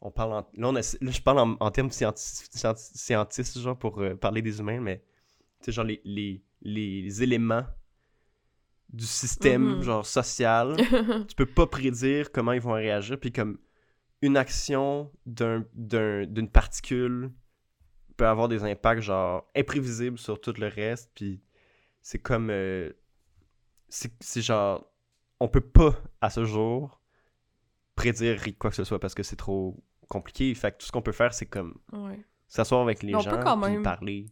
on parle en, là, on là, je parle en, en termes scienti- scienti- scientistes, genre, pour euh, parler des humains, mais, tu genre, les, les, les éléments du système, Mhm. genre, social, tu peux pas prédire comment ils vont réagir, puis comme une action d'un- d'un- d'une particule peut avoir des impacts, genre, imprévisibles sur tout le reste, puis c'est comme... euh, c'est genre... On peut pas, à ce jour, prédire quoi que ce soit parce que c'est trop compliqué. Fait que tout ce qu'on peut faire, c'est comme ouais. s'asseoir avec les Mais gens quand même- parler.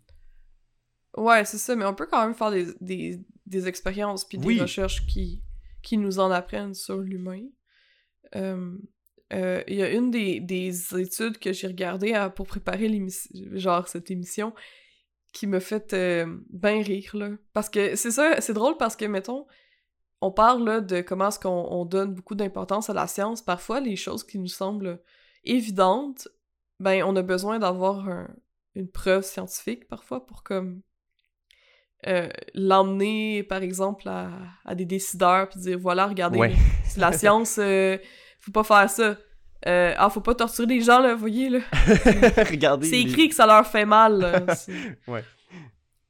Ouais, c'est ça, mais on peut quand même faire des, des, des expériences puis des recherches qui, qui nous en apprennent sur l'humain. Euh, euh, Il y a une des, des études que j'ai regardées à- pour préparer l'émission, genre cette émission, qui me fait euh, bien rire, là. Parce que c'est ça, c'est drôle parce que, mettons, on parle là, de comment est-ce qu'on on donne beaucoup d'importance à la science. Parfois, les choses qui nous semblent évidentes, ben, on a besoin d'avoir un- une preuve scientifique, parfois, pour comme euh, l'emmener, par exemple, à, à des décideurs, puis dire, voilà, regardez, Ouais. la science, euh, faut pas faire ça. Euh, ah, faut pas torturer les gens, là, vous voyez, là. Regardez. C'est les- écrit que ça leur fait mal. là. Ouais.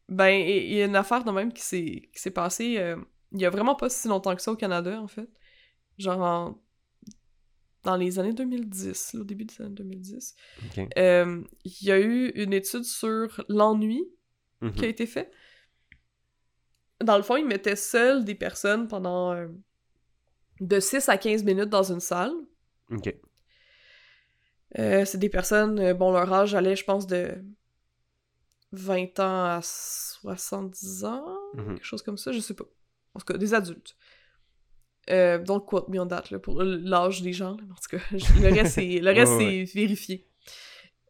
Ben, il y a une affaire de même qui s'est passée euh, il y a vraiment pas si longtemps que ça au Canada, en fait. Genre en- dans les années 2010, là, au début des années 2010. Ok. Euh, Il y a eu une étude sur l'ennui qui a été faite. Dans le fond, ils mettaient seuls des personnes pendant euh, de 6 à 15 minutes dans une salle. Ok. Euh, c'est des personnes, euh, bon, leur âge allait, je pense, de 20 ans à 70 ans, Mhm. quelque chose comme ça, je sais pas. En tout cas, des adultes. Euh, donc, quote me on that, là, pour l'âge des gens. là. En tout cas, le reste, c'est, le reste, Ouais, vérifié.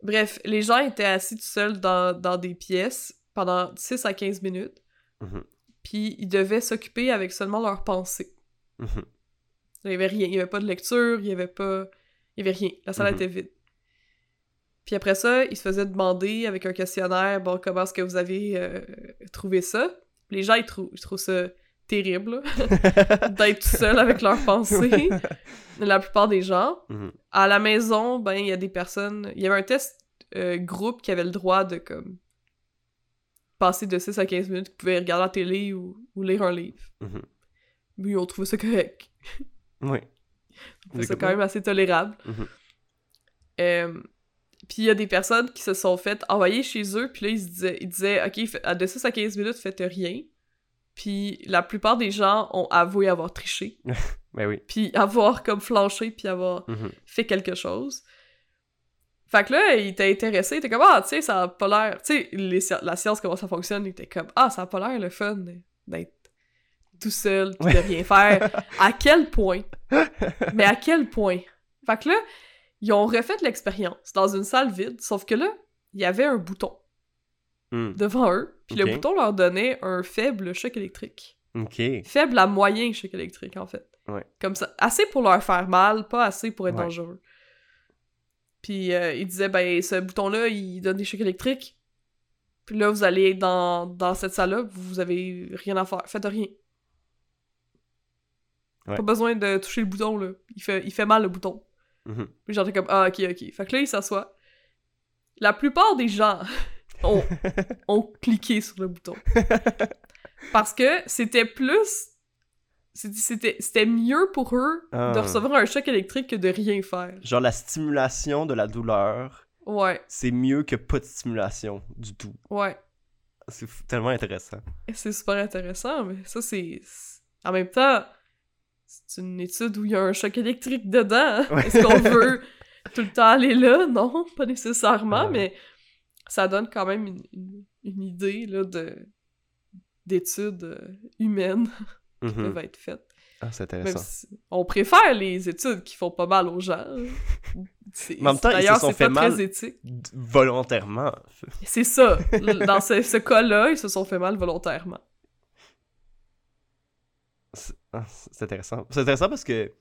Bref, les gens étaient assis tout seuls dans, dans des pièces pendant 6 à 15 minutes, Mhm. puis ils devaient s'occuper avec seulement leurs pensées. Mhm. Il y avait rien, il y avait pas de lecture, il y avait pas... Il y avait rien, la salle Mhm. était vide. Puis après ça, ils se faisaient demander avec un questionnaire, bon, comment est-ce que vous avez euh, trouvé ça? Les gens, ils, trou- ils trouvent ça terrible, d'être tout seul avec leurs pensées. La plupart des gens. Mhm. À la maison, ben, il y a des personnes... Il y avait un test euh, groupe qui avait le droit de, comme, passer de 6 à 15 minutes, qui pouvaient regarder la télé ou, ou lire un livre. Mhm. Mais ils ont trouvé ça correct. Oui. C'est quand même assez tolérable. Mhm. Euh, puis il y a des personnes qui se sont faites envoyer chez eux, puis là, ils, se disaient, ils disaient OK, à de 6 à 15 minutes, faites rien. Puis la plupart des gens ont avoué avoir triché, Ben oui. puis avoir comme flanché, puis avoir Mhm. fait quelque chose. Fait que là, il était intéressé, il était comme Ah, tu sais, ça a pas l'air. Tu sais, la science, comment ça fonctionne, il était comme Ah, ça a pas l'air le fun d'être tout seul, puis de rien faire. À quel point? Mais à quel point? Fait que là, ils ont refait l'expérience dans une salle vide, sauf que là, il y avait un bouton Hmm. devant eux, puis le bouton leur donnait un faible choc électrique. Faible à moyen choc électrique, en fait. Ouais. Comme ça. Assez pour leur faire mal, pas assez pour être Ouais. dangereux. Puis euh, il disait, ben, ce bouton-là, il donne des chocs électriques. Puis là, vous allez dans, dans cette salle-là, vous avez rien à faire. Faites rien. Ouais. Pas besoin de toucher le bouton, là. Il fait, il fait mal, le bouton. Mhm. Puis j'étais comme, ah, ok, ok. Fait que là, il s'assoit. La plupart des gens ont, ont cliqué sur le bouton. Parce que c'était plus. c'était- mieux pour eux de Ah. recevoir un choc électrique que de rien faire. Genre la stimulation de la douleur, Ouais, c'est mieux que pas de stimulation du tout. ouais. C'est tellement intéressant. C'est super intéressant, mais ça, c'est- En même temps, c'est une étude où il y a un choc électrique dedans. Ouais. Est-ce qu'on veut tout le temps aller là? Non, pas nécessairement, Ouais. mais ça donne quand même une, une- une idée là, de d'études euh, humaines qui Mhm. peuvent être faites. Ah, c'est intéressant. si on préfère les études qui font pas mal aux gens. En même temps, ils se sont fait mal. Volontairement. C'est ça. Dans ce, ce cas-là, ils se sont fait mal volontairement. C'est ah, c'est intéressant. C'est intéressant parce que.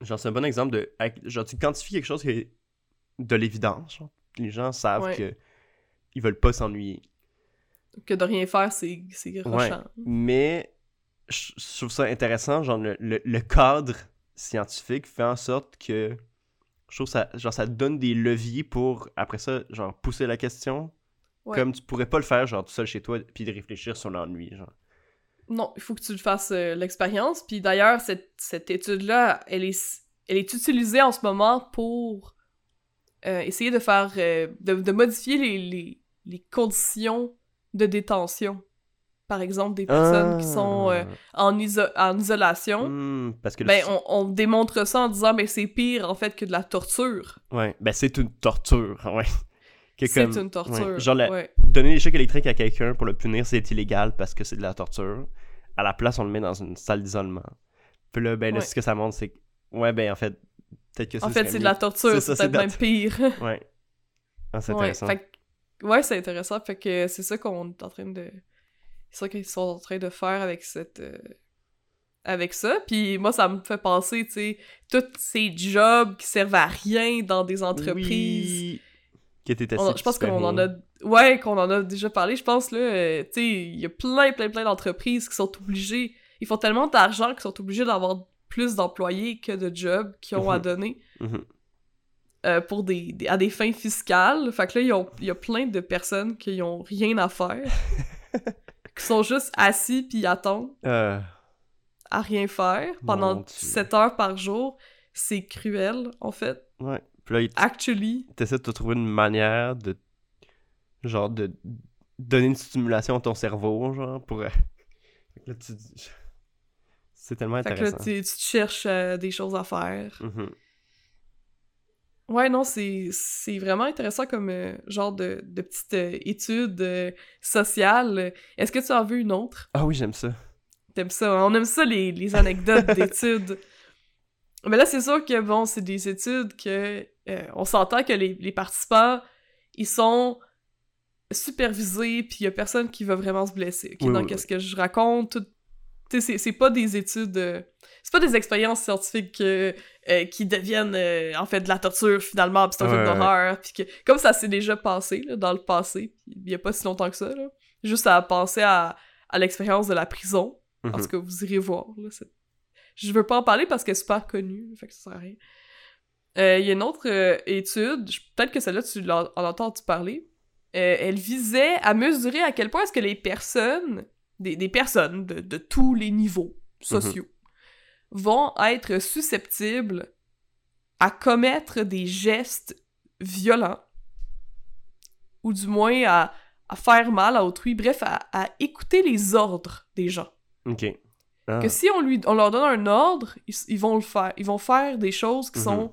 Genre, c'est un bon exemple de. Genre, tu quantifies quelque chose qui est de l'évidence. Les gens savent Ouais. que. Ils veulent pas s'ennuyer. Que de rien faire, c'est rochant. Mais. Je je trouve ça intéressant. Genre, le, le- le cadre scientifique fait en sorte que. Je trouve ça. Genre, ça donne des leviers pour, après ça, genre, pousser la question. Ouais. Comme tu pourrais pas le faire, genre, tout seul chez toi, puis de réfléchir sur l'ennui. Genre. Non, il faut que tu le fasses euh, l'expérience. Puis d'ailleurs, cette, cette étude-là, elle est, elle est utilisée en ce moment pour euh, essayer de faire. euh, de, de modifier les, les, les conditions de détention. Par exemple, des personnes qui sont euh, en, iso- en isolation. Ah. Hmm, parce que le Ben, on, on démontre ça en disant, mais c'est pire en fait que de la torture. Ouais, ben c'est une torture, ouais. C'est une torture. ouais, Genre, la- ouais. donner des chocs électriques à quelqu'un pour le punir, c'est illégal parce que c'est de la torture. À la place, on le met dans une salle d'isolement. Puis là, ben là, Ouais. ce que ça montre, c'est que, ouais, ben en fait, peut-être que En ce fait, c'est de la torture, C'est ça, peut-être même pire. Ouais. Ah, c'est Ouais, intéressant. fait ouais, c'est intéressant. Fait que c'est ça qu'on est en train de. C'est ça qu'ils sont en train de faire avec cette. euh, Avec ça. Puis moi, ça me fait penser, tu sais, tous ces jobs qui servent à rien dans des entreprises. Oui. Qui était On- je pense qu'on en a. Ouais, qu'on en a déjà parlé. Je pense, là, euh, tu sais, il y a plein, plein, plein d'entreprises qui sont obligées. Ils font tellement d'argent qu'ils sont obligés d'avoir plus d'employés que de jobs qu'ils ont à Mhm. donner. Mhm. euh, pour des, des- à des fins fiscales. Fait que là, il y a plein de personnes qui ont rien à faire. qui sont juste assis puis attendent Euh, à rien faire pendant Dieu. 7 heures par jour. C'est cruel, en fait. ouais. Puis là, il Actually. t'essaies de te trouver une manière de. Genre, de donner une stimulation à ton cerveau, genre, pour. Fait que là, tu C'est tellement Fait que là, intéressant. tu, tu te cherches euh, des choses à faire. Mhm. Ouais, non, c'est c'est vraiment intéressant comme euh, genre de, de petite euh, étude sociale. Est-ce que tu en veux une autre? Ah oui, j'aime ça. T'aimes ça, hein? on aime ça les, les anecdotes d'études. Mais là, c'est sûr que bon, c'est des études que euh, on s'entend que les, les participants, ils sont supervisés, puis il y a personne qui va vraiment se blesser. Oui, Donc, oui, qu'est-ce que je raconte? Tout... tu sais, C'est c'est pas des études. euh, C'est pas des expériences scientifiques euh, qui deviennent en fait de la torture finalement, puis c'est un Ouais, film d'horreur, puis que comme ça s'est déjà passé là, dans le passé, il y a pas si longtemps que ça, là, juste à penser à, à l'expérience de la prison. Parce que vous irez voir. Là, c'est- je veux pas en parler parce qu'elle est super connue, fait que ça sert à rien. Euh, Il y a une autre euh, étude, peut-être que celle-là, tu en as entendu parler. Euh, elle visait à mesurer à quel point est-ce que les personnes, des, des personnes de, de tous les niveaux sociaux, vont être susceptibles à commettre des gestes violents, ou du moins à, à faire mal à autrui, bref, à, à écouter les ordres des gens. Ok. Ah. Que si on, lui, on leur donne un ordre, ils, ils vont le faire. Ils vont faire des choses qui Mhm. sont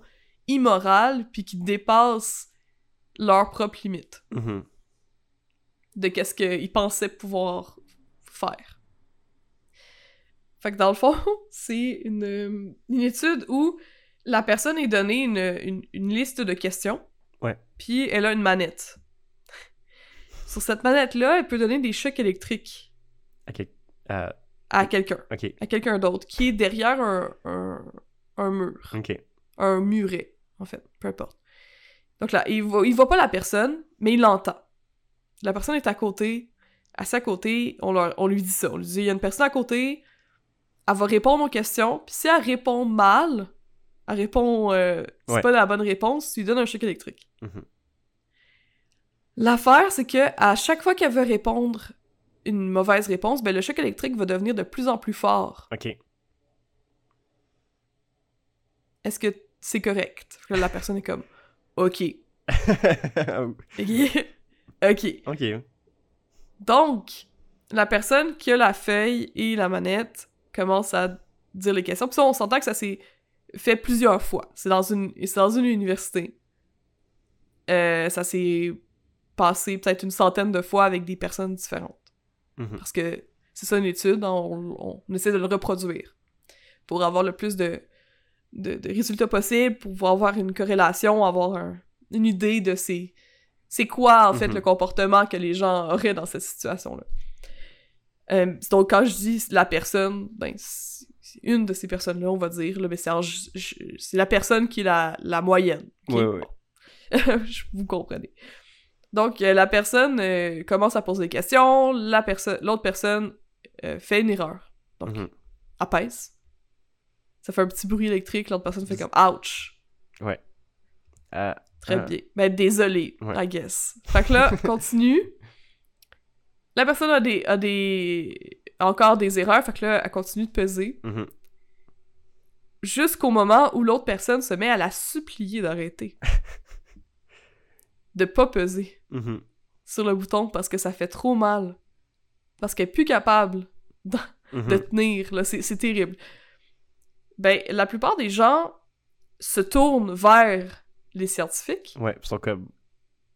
immorales puis qui dépassent leurs propres limites Mhm. de qu'est-ce qu'ils pensaient pouvoir faire. Fait que dans le fond, c'est une, une étude où la personne est donnée une, une, une liste de questions. Ouais. Puis elle a une manette. Sur cette manette-là, elle peut donner des chocs électriques. Euh, à quelqu'un, à quelqu'un d'autre, qui est derrière un, un, un mur. Un muret, en fait, peu importe. Donc là, il voit, il voit pas la personne, mais il l'entend. La personne est à côté, à côté, on, leur- on lui dit ça. On lui dit, il y a une personne à côté, elle va répondre aux questions, puis si elle répond mal, elle répond, euh, c'est Ouais. pas la bonne réponse, tu lui donnes un choc électrique. Mhm. L'affaire, c'est que à chaque fois qu'elle veut répondre une mauvaise réponse, ben le choc électrique va devenir de plus en plus fort. Ok. Est-ce que c'est correct? Là, la personne est comme, OK. OK. OK. ok. Donc, la personne qui a la feuille et la manette commence à dire les questions. Puis ça, on s'entend que ça s'est fait plusieurs fois. C'est dans une, c'est dans une université. Euh, ça s'est passé peut-être une centaine de fois avec des personnes différentes. Mhm. Parce que c'est ça une étude, on, on- on essaie de le reproduire pour avoir le plus de, de, de résultats possibles, pour pouvoir avoir une corrélation, avoir un- une idée de c'est, c'est quoi en fait Mhm. le comportement que les gens auraient dans cette situation-là. Euh, donc quand je dis la personne, ben une de ces personnes-là, on va dire, là, mais c'est, la personne qui est la, la moyenne. Bon. Je- vous comprenez. Donc, euh, la personne euh, commence à poser des questions, la l'autre personne euh, fait une erreur. Donc, apaise. Ça fait un petit bruit électrique, l'autre personne fait comme « ouch Ouais. Euh, ». Très Ah. bien. Ben, désolé, Ouais. I guess. Fait que là, continue. La personne a des, a des... encore des erreurs, fait que là, elle continue de peser. mhm. jusqu'au moment où l'autre personne se met à la supplier d'arrêter. de pas peser Mhm. sur le bouton parce que ça fait trop mal. Parce qu'elle est plus capable de Mhm. tenir, là, c'est c'est terrible. Ben, la plupart des gens se tournent vers les scientifiques. Ouais, ils sont comme.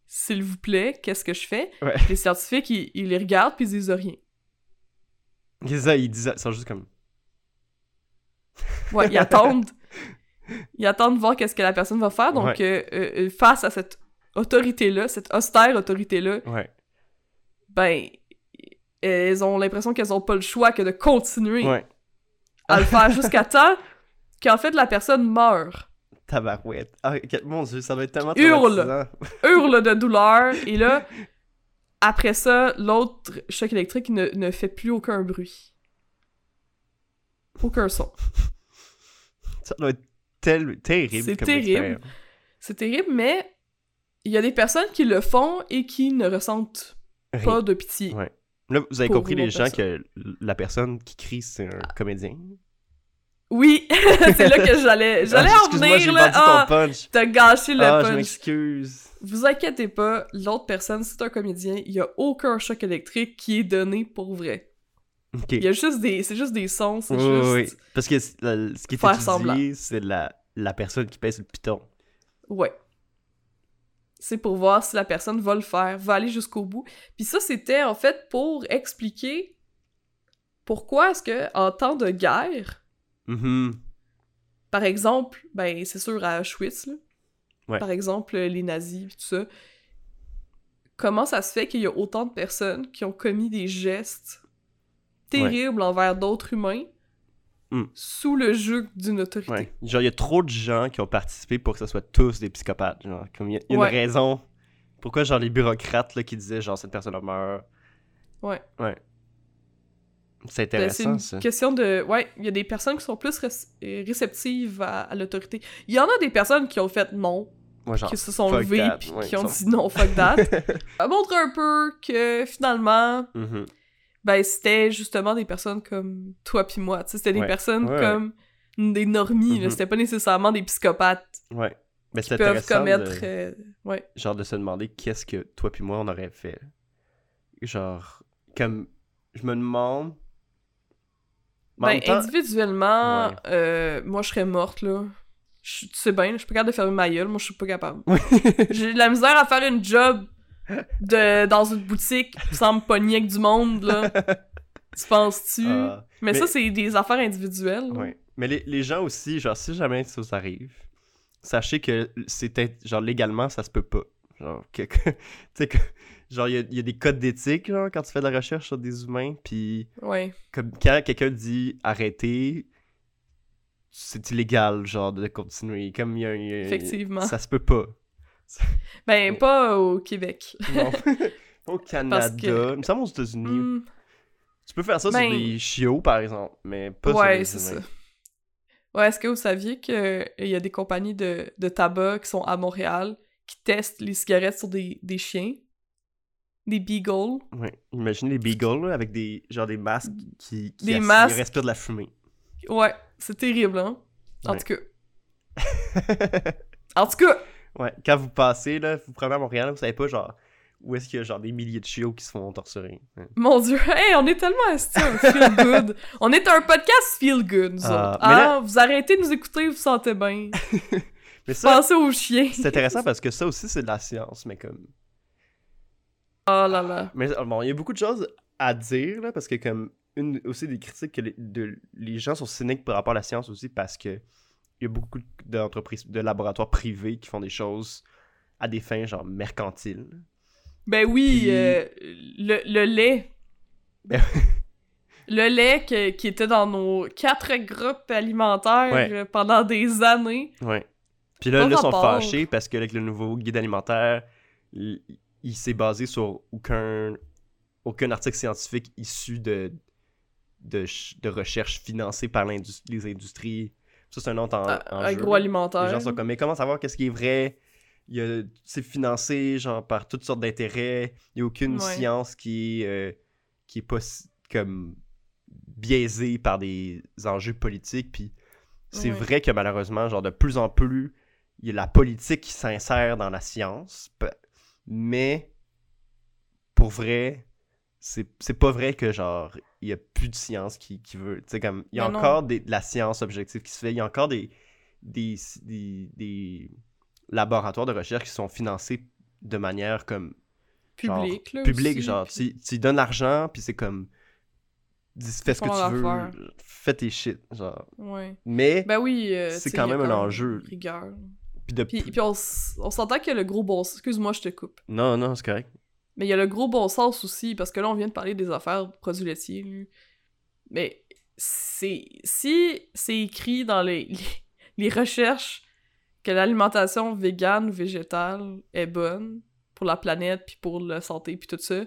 S'il vous plaît, qu'est-ce que je fais? Ouais. Les scientifiques, ils, ils les regardent puis ils disent rien. C'est ça, ils disent. Ils sont juste comme. Ouais, ils attendent. Ils attendent de voir qu'est-ce que la personne va faire. Donc, Ouais. euh, euh, face à cette autorité-là, cette austère autorité-là, Ouais. ben, elles ont l'impression qu'elles ont pas le choix que de continuer Ouais. à le faire jusqu'à temps qu'en fait la personne meurt, Tabarouette. Ah, mon dieu, ça doit être tellement Hurle. hurle de douleur, et là, après ça, l'autre choc électrique ne, ne fait plus aucun bruit. Aucun son. Ça doit être tel- terrible. C'est terrible. C'est terrible, mais il y a des personnes qui le font et qui ne ressentent Rien. pas de pitié. Ouais. Là, vous avez compris, les gens, que la personne qui crie, c'est un comédien? Oui, c'est là que j'allais j'allais Ah, en Excuse-moi, j'ai venir là. Ah, ton punch. t'as gâché le Ah, je punch. m'excuse. Vous inquiétez pas, l'autre personne, c'est un comédien, il y a aucun choc électrique qui est donné pour vrai. Ok. Il y a juste des c'est juste des sons, c'est Oui, juste oui. Parce que la- ce qui est étudié, semblant. c'est la, la personne qui pèse le piton. Ouais. C'est pour voir si la personne va le faire, va aller jusqu'au bout. Puis ça, c'était en fait pour expliquer pourquoi est-ce que en temps de guerre, Mhm. par exemple, ben c'est sûr à Auschwitz, là, Ouais. par exemple les nazis tout ça, comment ça se fait qu'il y a autant de personnes qui ont commis des gestes terribles envers d'autres humains Mm. sous le joug d'une autorité? Ouais. Genre, il y a trop de gens qui ont participé pour que ce soit tous des psychopathes. Genre, comme il y a, une raison. Pourquoi, genre, les bureaucrates, là, qui disaient, genre, cette personne meurt. Ouais. Ouais. C'est Ben, c'est intéressant, une ça. question de... Ouais, il y a des personnes qui sont plus ré- réceptives à, à l'autorité. Il y en a des personnes qui ont fait non, Ouais, genre, qui se sont levées puis Ouais, qui ont sont- dit non, fuck that. Ça montre un peu que finalement, Mhm. ben c'était justement des personnes comme toi puis moi. C'était des Ouais. personnes comme des normies, là. Mhm. C'était pas nécessairement des psychopathes Ouais. Mais qui peuvent commettre... de, euh, Ouais. genre, de se demander qu'est-ce que toi puis moi, on aurait fait. Genre, comme, je me demande... Ben, temps- individuellement, Ouais. euh, moi, je serais morte, là. Je- tu sais bien, je suis pas capable de fermer ma gueule. Moi, je suis pas capable. J'ai de la misère à faire une job de, dans une boutique sans me pogner avec du monde, là. Tu penses-tu? Ah, mais, mais- ça, c'est des affaires individuelles. ouais. Mais les, les gens aussi, genre, si jamais ça vous arrive, sachez que c'était, genre, légalement, ça se peut pas. Genre, que, que- tu sais, que, genre, il y a, il y a des codes d'éthique, genre, quand tu fais de la recherche sur des humains, puis Ouais. comme quand quelqu'un dit arrêter, c'est illégal, genre, de continuer. Comme il y a un. il y a- Effectivement. Ça se peut pas. Ben, pas au Québec. Non. Au Canada. que- Il me semble aux États-Unis. Hmm, Tu peux faire ça Ben- sur des chiots, par exemple, mais pas sur ouais, des c'est ça. Ouais, est-ce que vous saviez qu'il y a des compagnies de, de tabac qui sont à Montréal qui testent les cigarettes sur des, des chiens? Des beagles? Ouais. Imaginez les beagles là, avec des genre des masques qui, qui Des ass- masques. respirent de la fumée. Ouais, c'est terrible, hein? En Ouais. tout cas. En tout cas! ouais, quand vous passez là, vous prenez à Montréal, vous savez pas genre où est-ce qu'il y a genre des milliers de chiots qui se font torturer. Ouais. Mon dieu, hey, on est tellement assis un feel good. on est un podcast feel good, nous Ah, autres. mais là- Ah, vous arrêtez de nous écouter, vous vous sentez bien. Mais ça, Pensez aux chiens. c'est intéressant parce que ça aussi c'est de la science, mais comme Oh là là. Mais euh, bon, il y a beaucoup de choses à dire, là, parce que comme une aussi des critiques que les, de- les gens sont cyniques par rapport à la science aussi, parce que il y a beaucoup d'entreprises, de laboratoires privés qui font des choses à des fins genre mercantiles. Ben oui, Puis- euh, le, le lait. Ben- le lait que- qui était dans nos quatre groupes alimentaires Ouais. euh, pendant des années. Ouais. Puis là, là, ils sont fâchés parce que avec le nouveau guide alimentaire, il, s'est basé sur aucun, aucun article scientifique issu de, de, de recherche financée par les industries. Ça, c'est un autre en, a- enjeu, là. agroalimentaire. Les gens sont comme, mais comment savoir qu'est-ce qui est vrai? C'est financé genre par toutes sortes d'intérêts. Il n'y a aucune Ouais. science qui est, euh, qui est pas comme biaisée par des enjeux politiques. Puis c'est Ouais. vrai que malheureusement, genre de plus en plus, il y a la politique qui s'insère dans la science. Mais pour vrai, c'est pas vrai que genre il y a plus de science qui, qui veut. Tu sais, comme il y a non. encore des- de la science objective qui se fait. Il y a encore des, des, des, des laboratoires de recherche qui sont financés de manière comme genre, Public, là. publique. aussi, Genre, puis- tu, tu donnes l'argent, puis c'est comme. dis- Fais ce que tu veux. Fais tes shit. Genre. Ouais. Mais. Ben oui. euh, C'est quand même un enjeu. Rigueur. Puis de Puis, on, on s'entend qu'il y a le gros bon sens. Excuse-moi, je te coupe. Non, non, c'est correct. Mais il y a le gros bon sens aussi, parce que là, on vient de parler des affaires de produits laitiers. Mais c'est si c'est écrit dans les, les, les recherches que l'alimentation végane ou végétale est bonne pour la planète, puis pour la santé, puis tout ça,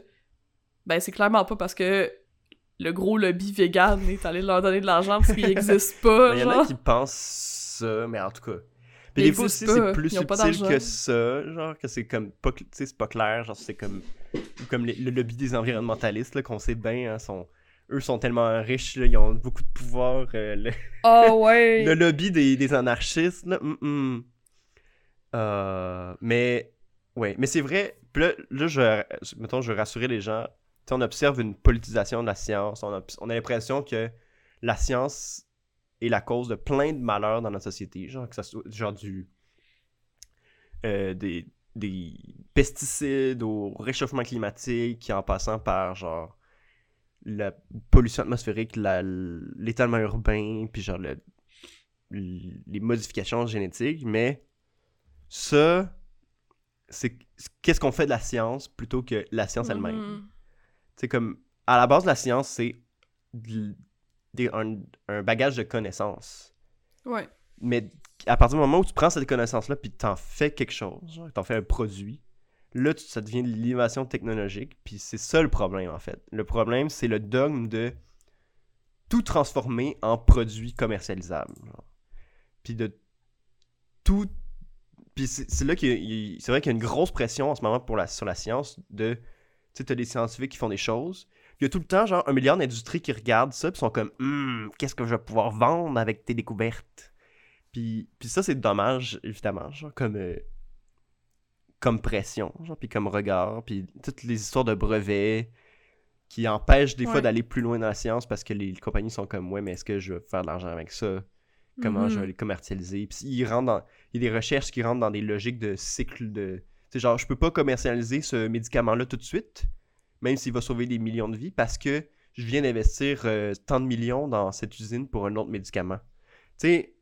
ben c'est clairement pas parce que le gros lobby vegan est allé leur donner de l'argent parce qu'il existe pas, Il y en a qui pensent ça, mais en tout cas. Puis des fois aussi, c'est plus subtil que ça, genre, que c'est comme pas, cl- tu sais, c'est pas clair, genre, c'est comme, comme les- le lobby des environnementalistes, là, qu'on sait bien, hein, sont, eux sont tellement riches, là, ils ont beaucoup de pouvoir, euh, le, Oh ouais! le lobby des, des anarchistes, là, hum, hum. Euh, mais, ouais, mais c'est vrai, puis là, là, je, mettons, je veux rassurer les gens, on observe une politisation de la science, on a, on a l'impression que la science est la cause de plein de malheurs dans notre société, genre que ça soit genre du euh, des, des pesticides au réchauffement climatique, en passant par genre la pollution atmosphérique, l'étalement urbain, puis genre le- les modifications génétiques, mais ça, c'est qu'est-ce qu'on fait de la science plutôt que la science elle-même? C'est comme, à la base de la science, c'est des- un, un bagage de connaissances. Ouais. Mais à partir du moment où tu prends cette connaissance-là puis t'en fais quelque chose, t'en fais un produit, là, tu- ça devient de l'innovation technologique. Puis c'est ça le problème, en fait. Le problème, c'est le dogme de tout transformer en produit commercialisable. Puis de tout... Puis c'est là qu'il c'est vrai qu'il y a une grosse pression en ce moment pour la, sur la science de... Tu sais, t'as des scientifiques qui font des choses. Il y a tout le temps, genre, un milliard d'industries qui regardent ça, puis sont comme, Hum, qu'est-ce que je vais pouvoir vendre avec tes découvertes? Puis, puis ça, c'est dommage, évidemment, genre, comme, euh, comme pression, genre, puis comme regard, puis toutes les histoires de brevets qui empêchent des fois d'aller plus loin dans la science parce que les compagnies sont comme, ouais, mais est-ce que je vais faire de l'argent avec ça? Comment je Mhm. vais les commercialiser? Puis ils rentrent dans... Il y a des recherches qui rentrent dans des logiques de cycle de... Tu sais, genre, je peux pas commercialiser ce médicament-là tout de suite, même s'il va sauver des millions de vies, parce que je viens d'investir euh, tant de millions dans cette usine pour un autre médicament. Tu sais,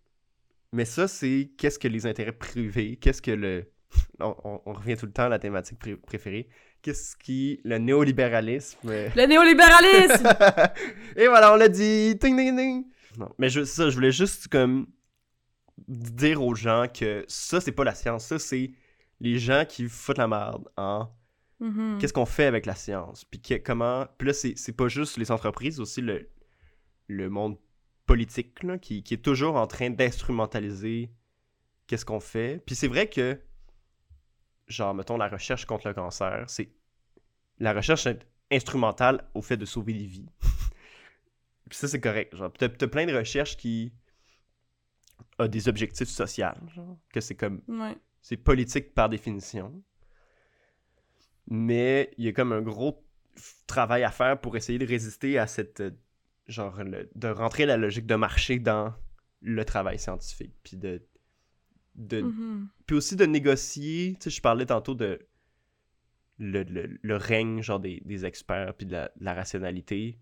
mais ça, c'est qu'est-ce que les intérêts privés, qu'est-ce que le. On, on- on revient tout le temps à la thématique pré- préférée. Qu'est-ce qui. Le néolibéralisme. euh, Le néolibéralisme! Et voilà, on l'a dit. Ding, ding, ding. Non, mais je, ça, je voulais juste comme dire aux gens que ça, c'est pas la science. Ça, c'est les gens qui foutent la merde en Mhm. qu'est-ce qu'on fait avec la science? Puis que- comment. Puis là, c'est pas juste les entreprises, aussi le, le monde politique là, qui, qui est toujours en train d'instrumentaliser qu'est-ce qu'on fait. Puis c'est vrai que, genre, mettons, la recherche contre le cancer, c'est. La recherche instrumentale au fait de sauver des vies. Puis ça, c'est correct. Genre, t'as t'as plein de recherches qui a des objectifs sociaux, genre, que c'est comme Ouais. c'est politique par définition. Mais il y a comme un gros travail à faire pour essayer de résister à cette. euh, Genre, le- de rentrer la logique de marché dans le travail scientifique. Puis de. de Mhm. puis aussi de négocier. Tu sais, je parlais tantôt de. Le, le- le règne, genre, des, des experts, puis de la, de la rationalité.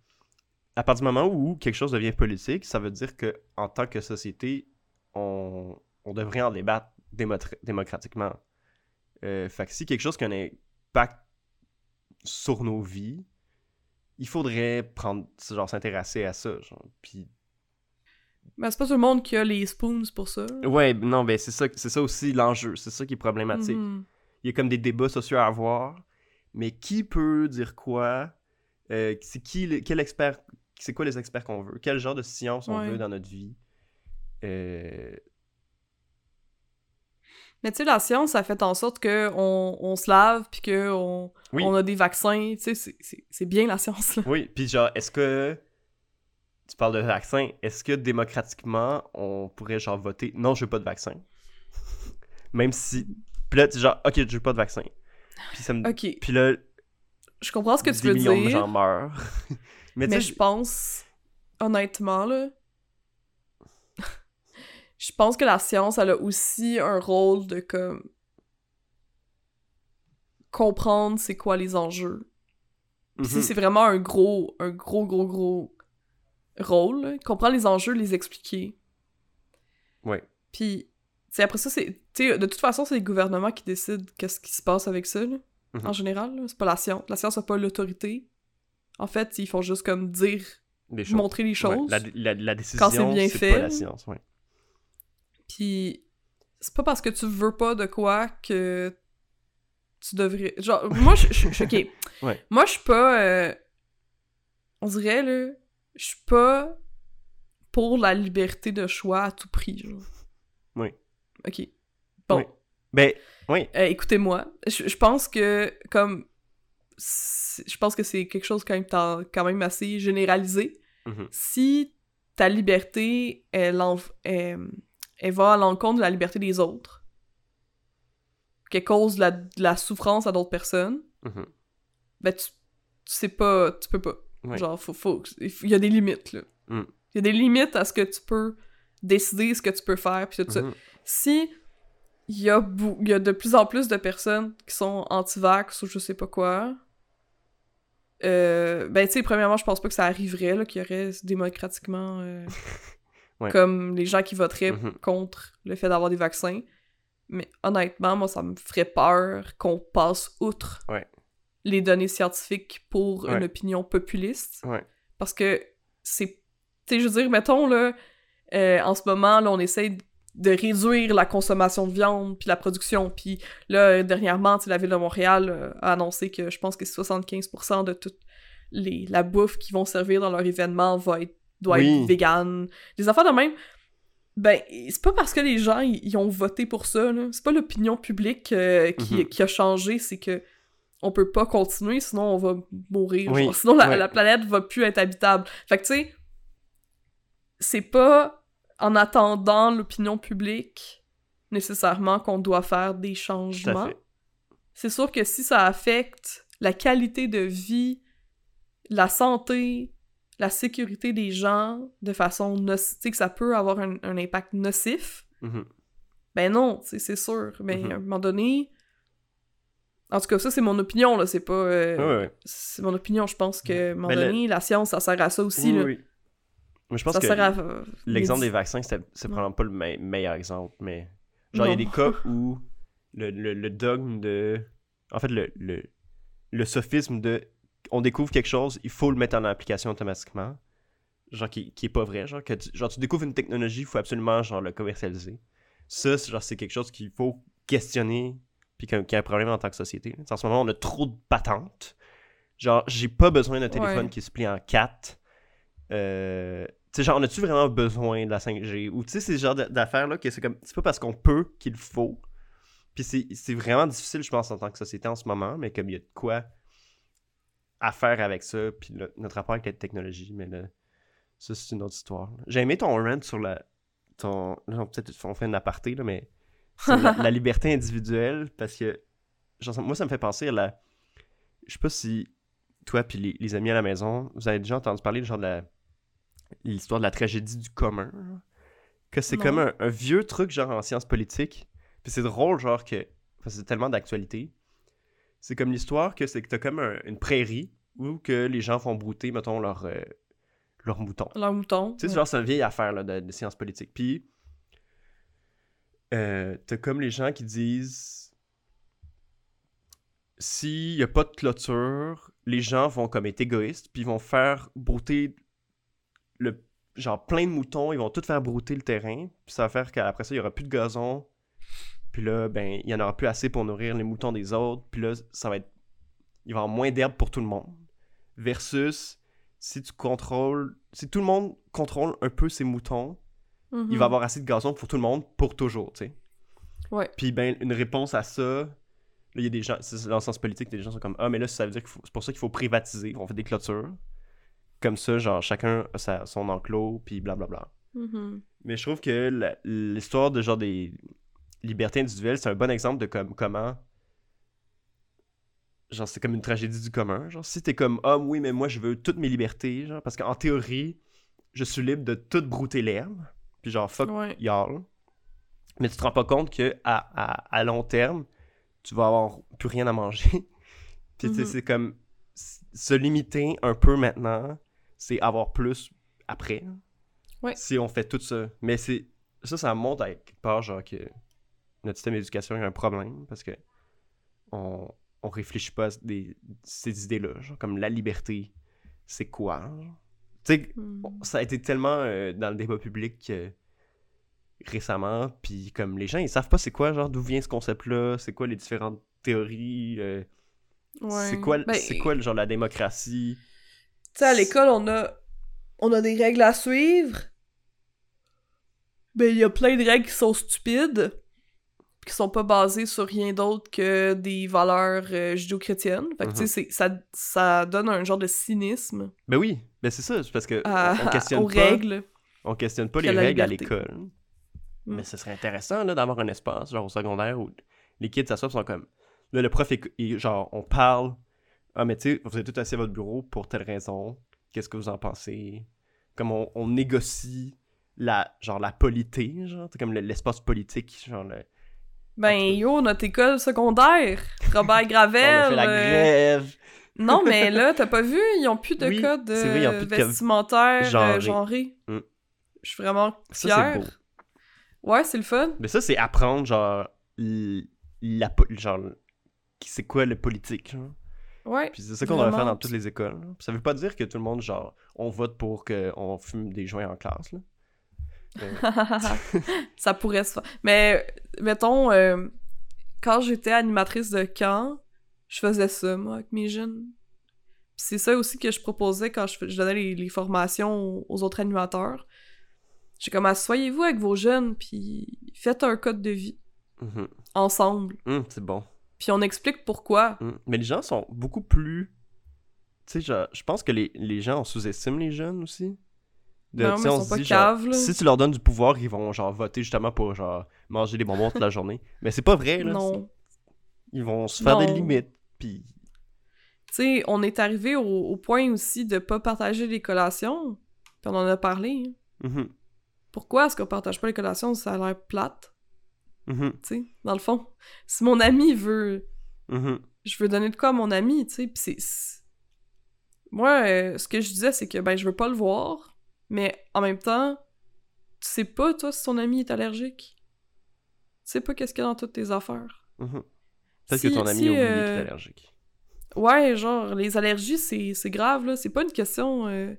À partir du moment où quelque chose devient politique, ça veut dire que en tant que société, on, on devrait en débattre démocratiquement. Euh, fait que si quelque chose a un impact sur nos vies, il faudrait prendre, genre, s'intéresser à ça, genre. Puis, Mais c'est pas tout le monde qui a les spoons pour ça. ouais, non, ben c'est ça, c'est ça aussi l'enjeu, c'est ça qui est problématique. Mhm. Il y a comme des débats sociaux à avoir, mais qui peut dire quoi Euh, C'est qui, quel expert, c'est quoi les experts qu'on veut Quel genre de science on Ouais. veut dans notre vie Euh, Mais tu sais, la science, ça fait en sorte que on, se lave, puis qu'on Oui. on a des vaccins. Tu sais, c'est- bien la science, là. Oui, puis genre, est-ce que. Tu parles de vaccin, est-ce que démocratiquement, on pourrait genre voter non, je veux pas de vaccin? Même si. Puis là, tu es genre, ok, je veux pas de vaccin. Puis, ça me... Ok, puis là, je comprends ce que tu des veux millions de dire, gens meurent. mais tu mais je pense, honnêtement, là, je pense que la science, elle a aussi un rôle de, comme, comprendre c'est quoi les enjeux. Mhm, c'est vraiment un gros, un gros, gros, gros rôle, là. comprendre les enjeux, les expliquer. Ouais. Puis, sais, après ça, c'est. Tu sais, de toute façon, c'est les gouvernements qui décident qu'est-ce qui se passe avec ça, là, Mhm. en général. C'est pas la science. La science n'a pas l'autorité. En fait, ils font juste comme dire, choses. montrer les Ouais, choses. la, la, la décision, c'est bien c'est fait. pas la science, ouais. Puis, c'est pas parce que tu veux pas de quoi que tu devrais. Genre, moi, je je- Ok. Ouais. Moi, je suis pas. euh, On dirait, là. Je suis pas pour la liberté de choix à tout prix, genre. Oui. Ok. Bon. Oui. Ben, oui. Euh, écoutez-moi, je, pense que comme je pense que c'est quelque chose quand même, quand même assez généralisé. Mhm. Si ta liberté elle, en- elle, elle va à l'encontre de la liberté des autres, qu'elle cause de la, de la souffrance à d'autres personnes, mhm, ben tu, tu sais pas, tu peux pas. Genre, faut, faut, il y a des limites là. Mm. Il y a des limites à ce que tu peux décider, ce que tu peux faire, puis tout ça mhm. si il y, a bou- il y a de plus en plus de personnes qui sont anti-vax ou je sais pas quoi, euh, ben tu sais, premièrement, je pense pas que ça arriverait, là, qu'il y aurait démocratiquement euh, Ouais. comme les gens qui voteraient Mhm. contre le fait d'avoir des vaccins. Mais honnêtement, moi, ça me ferait peur qu'on passe outre Ouais. les données scientifiques pour une opinion populiste. Parce que c'est. Tu sais, je veux dire, mettons, là, euh, en ce moment, là, on essaie de réduire la consommation de viande puis la production. Puis là, dernièrement, tu sais, la ville de Montréal euh, a annoncé que je pense que 75% de toute les, la bouffe qu'ils vont servir dans leur événement va être, doit Oui. être vegan. Des affaires de même. Ben, c'est pas parce que les gens ils ont voté pour ça, là. C'est pas l'opinion publique euh, qui, Mhm. qui a changé, c'est que on peut pas continuer, sinon on va mourir. Oui. genre. sinon la, Ouais. la planète va plus être habitable. Fait que tu sais, c'est pas en attendant l'opinion publique nécessairement qu'on doit faire des changements. C'est sûr que si ça affecte la qualité de vie, la santé, la sécurité des gens de façon nocive, tu sais, que ça peut avoir un, un impact nocif, Mhm. ben non, c'est sûr. Mais Mhm. à un moment donné, En tout cas, ça, c'est mon opinion, là. C'est pas. euh, Ouais, ouais. C'est mon opinion. Je pense que, à un moment Ben, donné, la science, ça sert à ça aussi, Oui, là. oui. Mais je pense ça que à. l'exemple des vaccins, c'est probablement pas le me- meilleur exemple, mais genre, il y a des cas où le, le, le dogme de. En fait, le, le, le sophisme de. On découvre quelque chose, il faut le mettre en application automatiquement. Genre, qui, qui est pas vrai. Genre, que tu, genre, tu découvres une technologie, il faut absolument genre, le commercialiser. Ça, c'est, genre, c'est quelque chose qu'il faut questionner, puis qu'il y a- un problème en tant que société. En ce moment, on a trop de patentes. Genre, j'ai pas besoin d'un téléphone Ouais. qui se plie en quatre. Euh, tu sais, genre, on a-tu vraiment besoin de la 5G? Ou tu sais, c'est ce genre d'a- d'affaires-là que c'est comme. C'est pas parce qu'on peut qu'il faut. Puis c'est c'est vraiment difficile, je pense, en tant que société en ce moment, mais comme il y a de quoi à faire avec ça, puis le- notre rapport avec la technologie, mais là, ça, c'est une autre histoire. J'ai aimé ton rant sur la. Ton, peut-être on fait un aparté, là, mais sur la, la liberté individuelle, parce que genre, moi, ça me fait penser à la. Je sais pas si toi puis les, les amis à la maison, vous avez déjà entendu parler genre de la l'histoire de la tragédie du commun. Que c'est comme un, un vieux truc genre en sciences politiques. Puis c'est drôle genre que c'est tellement d'actualité. C'est comme l'histoire que c'est que t'as comme un- une prairie où que les gens font brouter mettons leur euh, leurs moutons. Leur mouton. Tu sais, genre, c'est une vieille affaire là, de, de sciences politiques. Puis, euh, t'as comme les gens qui disent s'il n'y a pas de clôture, les gens vont comme être égoïstes, puis ils vont faire brouter le genre plein de moutons, ils vont tout faire brouter le terrain, puis ça va faire qu'après ça, il n'y aura plus de gazon, puis là, ben, il y en aura plus assez pour nourrir les moutons des autres, puis là, ça va être. Il va y avoir moins d'herbe pour tout le monde. Versus si tu contrôles. Si tout le monde contrôle un peu ses moutons, Mhm. il va y avoir assez de gazon pour tout le monde pour toujours, tu sais. Ouais. Puis ben, une réponse à ça, là, il y a des gens, dans le sens politique, des gens sont comme Ah, mais là, ça veut dire que c'est pour ça qu'il faut privatiser, on fait des clôtures. Comme ça, genre, chacun a sa- son enclos, puis blablabla. Mhm. Mais je trouve que l'histoire de genre des libertés individuelles, c'est un bon exemple de comme comment. Genre, c'est comme une tragédie du commun. Genre, si t'es comme, ah oui, mais moi, je veux toutes mes libertés, genre, parce qu'en théorie, je suis libre de tout brouter l'herbe. Puis genre, fuck Ouais. y'all. Mais tu te rends pas compte que à, à, à long terme, tu vas avoir plus rien à manger. Puis Mhm. c'est comme se limiter un peu maintenant, c'est avoir plus après. Ouais. Si on fait tout ça. Mais c'est ça, ça montre à quelque part genre que notre système d'éducation a un problème parce que on, on réfléchit pas à des, ces idées-là. Genre comme la liberté, c'est quoi? Tu sais, Mhm. ça a été tellement euh, dans le débat public euh, récemment, puis comme les gens, ils savent pas c'est quoi, genre, d'où vient ce concept-là, c'est quoi les différentes théories, euh, Ouais. c'est quoi, Ben, c'est quoi, le genre, la démocratie? Tu sais, à l'école, on a, on a des règles à suivre. Ben, il y a plein de règles qui sont stupides, qui sont pas basées sur rien d'autre que des valeurs euh, judéo-chrétiennes. Fait que, tu sais, c'est- ça, ça donne un genre de cynisme Ben oui, ben c'est ça, parce que à- on, on questionne aux pas, règles. on questionne pas les règles à l'école. Mm. Mais ce serait intéressant, là, d'avoir un espace, genre, au secondaire, où les kids s'assoient sont comme, là, le prof, est, genre, on parle, ah, mais tu sais, vous êtes tout assis à votre bureau pour telle raison, qu'est-ce que vous en pensez? Comme on, on négocie la, genre, la polité, genre, comme le- l'espace politique, genre, le- Ben, yo, notre école secondaire, Robert on a Gravel. fait la euh, grève. Non, mais là, t'as pas vu, ils ont plus de Oui, code vestimentaire genré. euh, genré. Mm. Je suis vraiment fière. beau. Ouais, c'est le fun. Mais ça, c'est apprendre, genre, la, genre, c'est quoi le politique, genre. Ouais. Puis c'est ça qu'on devrait faire dans toutes les écoles. Puis ça veut pas dire que tout le monde, genre, on vote pour qu'on fume des joints en classe, là. ça pourrait se faire. Mais, mettons, euh, quand j'étais animatrice de camp, je faisais ça, moi, avec mes jeunes. C'est ça aussi que je proposais quand je, je donnais les, les formations aux, autres animateurs. J'ai comme, asseyez-vous avec vos jeunes, puis faites un code de vie, Mhm. ensemble. Hum, c'est bon. Puis on explique pourquoi. Hum. Mais les gens sont beaucoup plus. Tu sais, genre, je pense que les, les gens on sous-estime les jeunes aussi. De, Non, mais on ils sont pas dit, caves, si tu leur donnes du pouvoir, ils vont genre voter justement pour genre manger des bonbons toute la journée. Mais c'est pas vrai, là. Non. Ils vont se faire des limites. Puis. Tu sais, on est arrivé au, au point aussi de pas partager les collations. Puis on en a parlé. hein. Mhm. Pourquoi est-ce qu'on partage pas les collations? Ça a l'air plate, Mhm. tu sais, dans le fond. Si mon ami veut Mhm. je veux donner de quoi à mon ami, tu sais, c'est... c'est- Moi, euh, ce que je disais, c'est que, ben, je veux pas le voir, mais en même temps, tu sais pas, toi, si ton ami est allergique. Tu sais pas qu'est-ce qu'il y a dans toutes tes affaires. Mhm. Peut-être Si- que ton ami si, a oublié euh, qu'il est allergique. Ouais, genre, les allergies, c'est grave, là. C'est pas une question euh,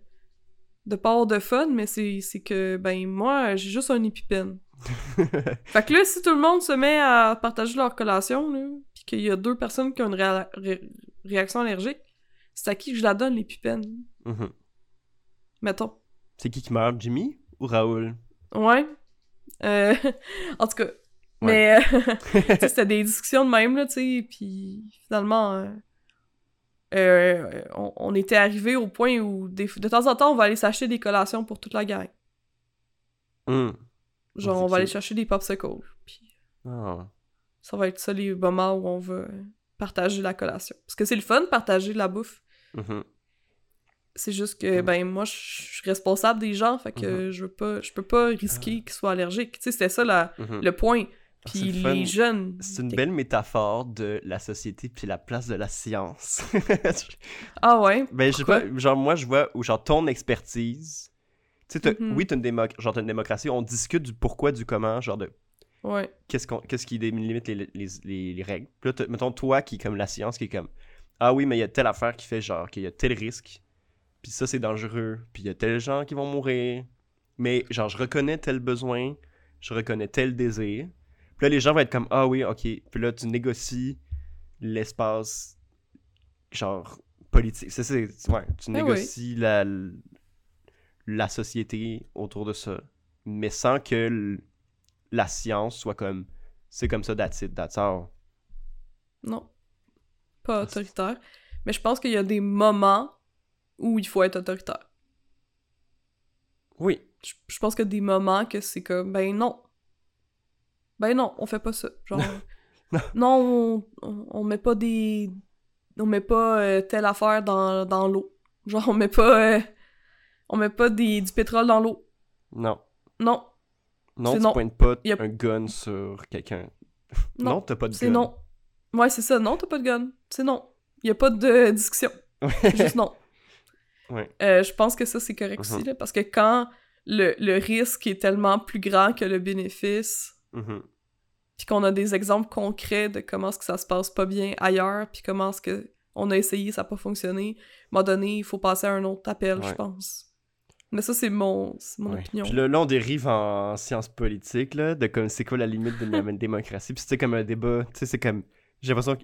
de avoir de fun, mais c'est que, ben, moi, j'ai juste un épipène. Fait que là, si tout le monde se met à partager leur collation, là, pis qu'il y a deux personnes qui ont une réa- ré- réaction allergique, c'est à qui que je la donne, l'épipène? Mhm. Mettons. C'est qui qui meurt, Jimmy ou Raoul? Ouais. Euh, en tout cas. Mais euh, c'était des discussions de même, là, tu sais, puis finalement, euh, euh, on, on était arrivé au point où des- de temps en temps, on va aller s'acheter des collations pour toute la gang. Hum. Genre, on va aller chercher des popsicles, puis Ah. ça va être ça les moments où on va partager la collation. Parce que c'est le fun de partager de la bouffe. Mhm. C'est juste que, Mm. ben, moi, je suis responsable des gens, fait que je veux pas, je peux pas risquer qu'ils soient allergiques. Tu sais, c'était ça la- Mhm. le point. Ah, Puis fun. les jeunes... C'est une belle métaphore de la société puis la place de la science. Ah ouais? ben, je sais pas, genre, moi, je vois où, genre, ton expertise. Tu sais, Mhm. oui, t'as une, démo- genre, une démocratie, on discute du pourquoi, du comment, genre, de Ouais. qu'est-ce, qu'on, qu'est-ce qui limite les, les, les, les règles. Puis là, mettons, toi qui est comme la science, qui est comme Ah oui, mais il y a telle affaire qui fait genre qu'il y a tel risque, puis ça c'est dangereux, puis il y a tel gens qui vont mourir. Mais genre, je reconnais tel besoin, je reconnais tel désir. Puis là, les gens vont être comme Ah oui, ok. Puis là, tu négocies l'espace, genre, politique. C'est, c'est, ouais, tu Ah oui. négocies la, la société autour de ça, mais sans que l- la science soit comme c'est comme ça, that's it, that's all. Non. Pas c'est- autoritaire. Mais je pense qu'il y a des moments où il faut être autoritaire. Oui. Je, je pense qu'il y a des moments que c'est comme, ben non. Ben non, on fait pas ça. Genre, Non. non, on, on, on met pas des. On met pas euh, telle affaire dans, dans l'eau. Genre, on met pas. euh, on met pas des, du pétrole dans l'eau. Non. Non, Non, tu non. pointes pas a- un gun sur quelqu'un. Non, Non, t'as pas de gun. c'est non. Ouais, c'est ça. Non, t'as pas de gun. C'est non. Y a pas de discussion. C'est juste non. Ouais. Euh, je pense que ça, c'est correct aussi, Mhm. là, parce que quand le, le risque est tellement plus grand que le bénéfice, Mhm. puis qu'on a des exemples concrets de comment est-ce que ça se passe pas bien ailleurs, puis comment est-ce que on a essayé, ça n'a pas fonctionné, à un moment donné, il faut passer à un autre appel, je pense. Mais ça, c'est mon, mon Ouais. opinion. Puis là, là, on dérive en sciences politiques, là, de comme c'est quoi la limite de la démocratie? Puis c'est comme un débat, tu sais, c'est comme. J'ai l'impression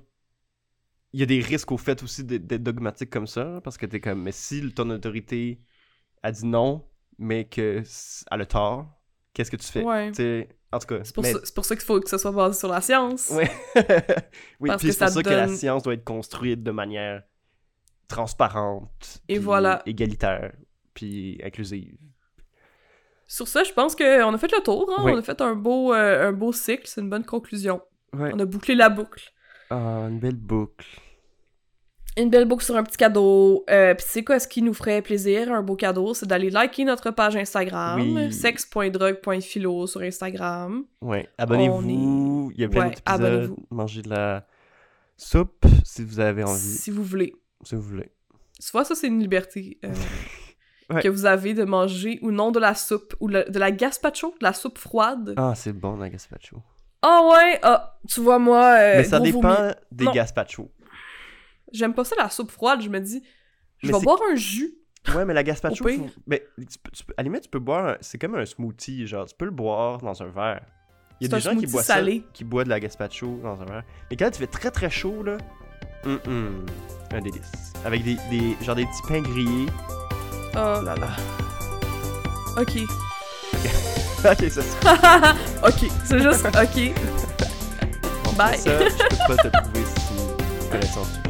qu'il y a des risques au fait aussi d'être dogmatique comme ça, parce que t'es comme, mais si ton autorité a dit non, mais que elle a tort, qu'est-ce que tu fais? Ouais. En tout cas. C'est pour, mais- ça, c'est pour ça qu'il faut que ça soit basé sur la science. Ouais. oui, puis c'est pour ça que la science doit être construite de manière transparente. Et voilà. Égalitaire, puis inclusive. Sur ça, je pense qu'on a fait le tour. Hein? Oui. On a fait un beau, euh, un beau cycle. C'est une bonne conclusion. Ouais. On a bouclé la boucle. Ah, une belle boucle. Une belle boucle sur un petit cadeau. Euh, Puis c'est quoi ce qui nous ferait plaisir, un beau cadeau? C'est d'aller liker notre page Instagram. Oui. sexe.drogue.philo sur Instagram. Ouais, abonnez-vous. Il y a plein Ouais, d'autres épisodes. abonnez-vous. Mangez de la soupe si vous avez envie, Si vous voulez. si vous voulez. Vois, ça, c'est une liberté euh, Ouais. que vous avez de manger ou non de la soupe ou le- de la gazpacho, de la soupe froide. Ah, c'est bon, la gazpacho. Ah ouais! Ah, tu vois, moi, euh, Mais ça dépend vomi. des Non. gazpacho. J'aime pas ça, la soupe froide. Je me dis, je Mais vais boire un jus. Ouais, mais la gazpacho, faut- mais tu peux- tu peux- à la limite, tu peux boire, un- c'est comme un smoothie, genre, tu peux le boire dans un verre. Il y a des gens qui boivent salé. ça, qui boivent de la gazpacho dans un verre. Mais quand tu fais très très chaud, là, hum, hum, un délice. Avec des, des, genre des petits pains grillés. Oh là là. ok. ok, ça c'est ok, c'est juste ok. bon, Bye. Ça, je peux pas te prouver si tu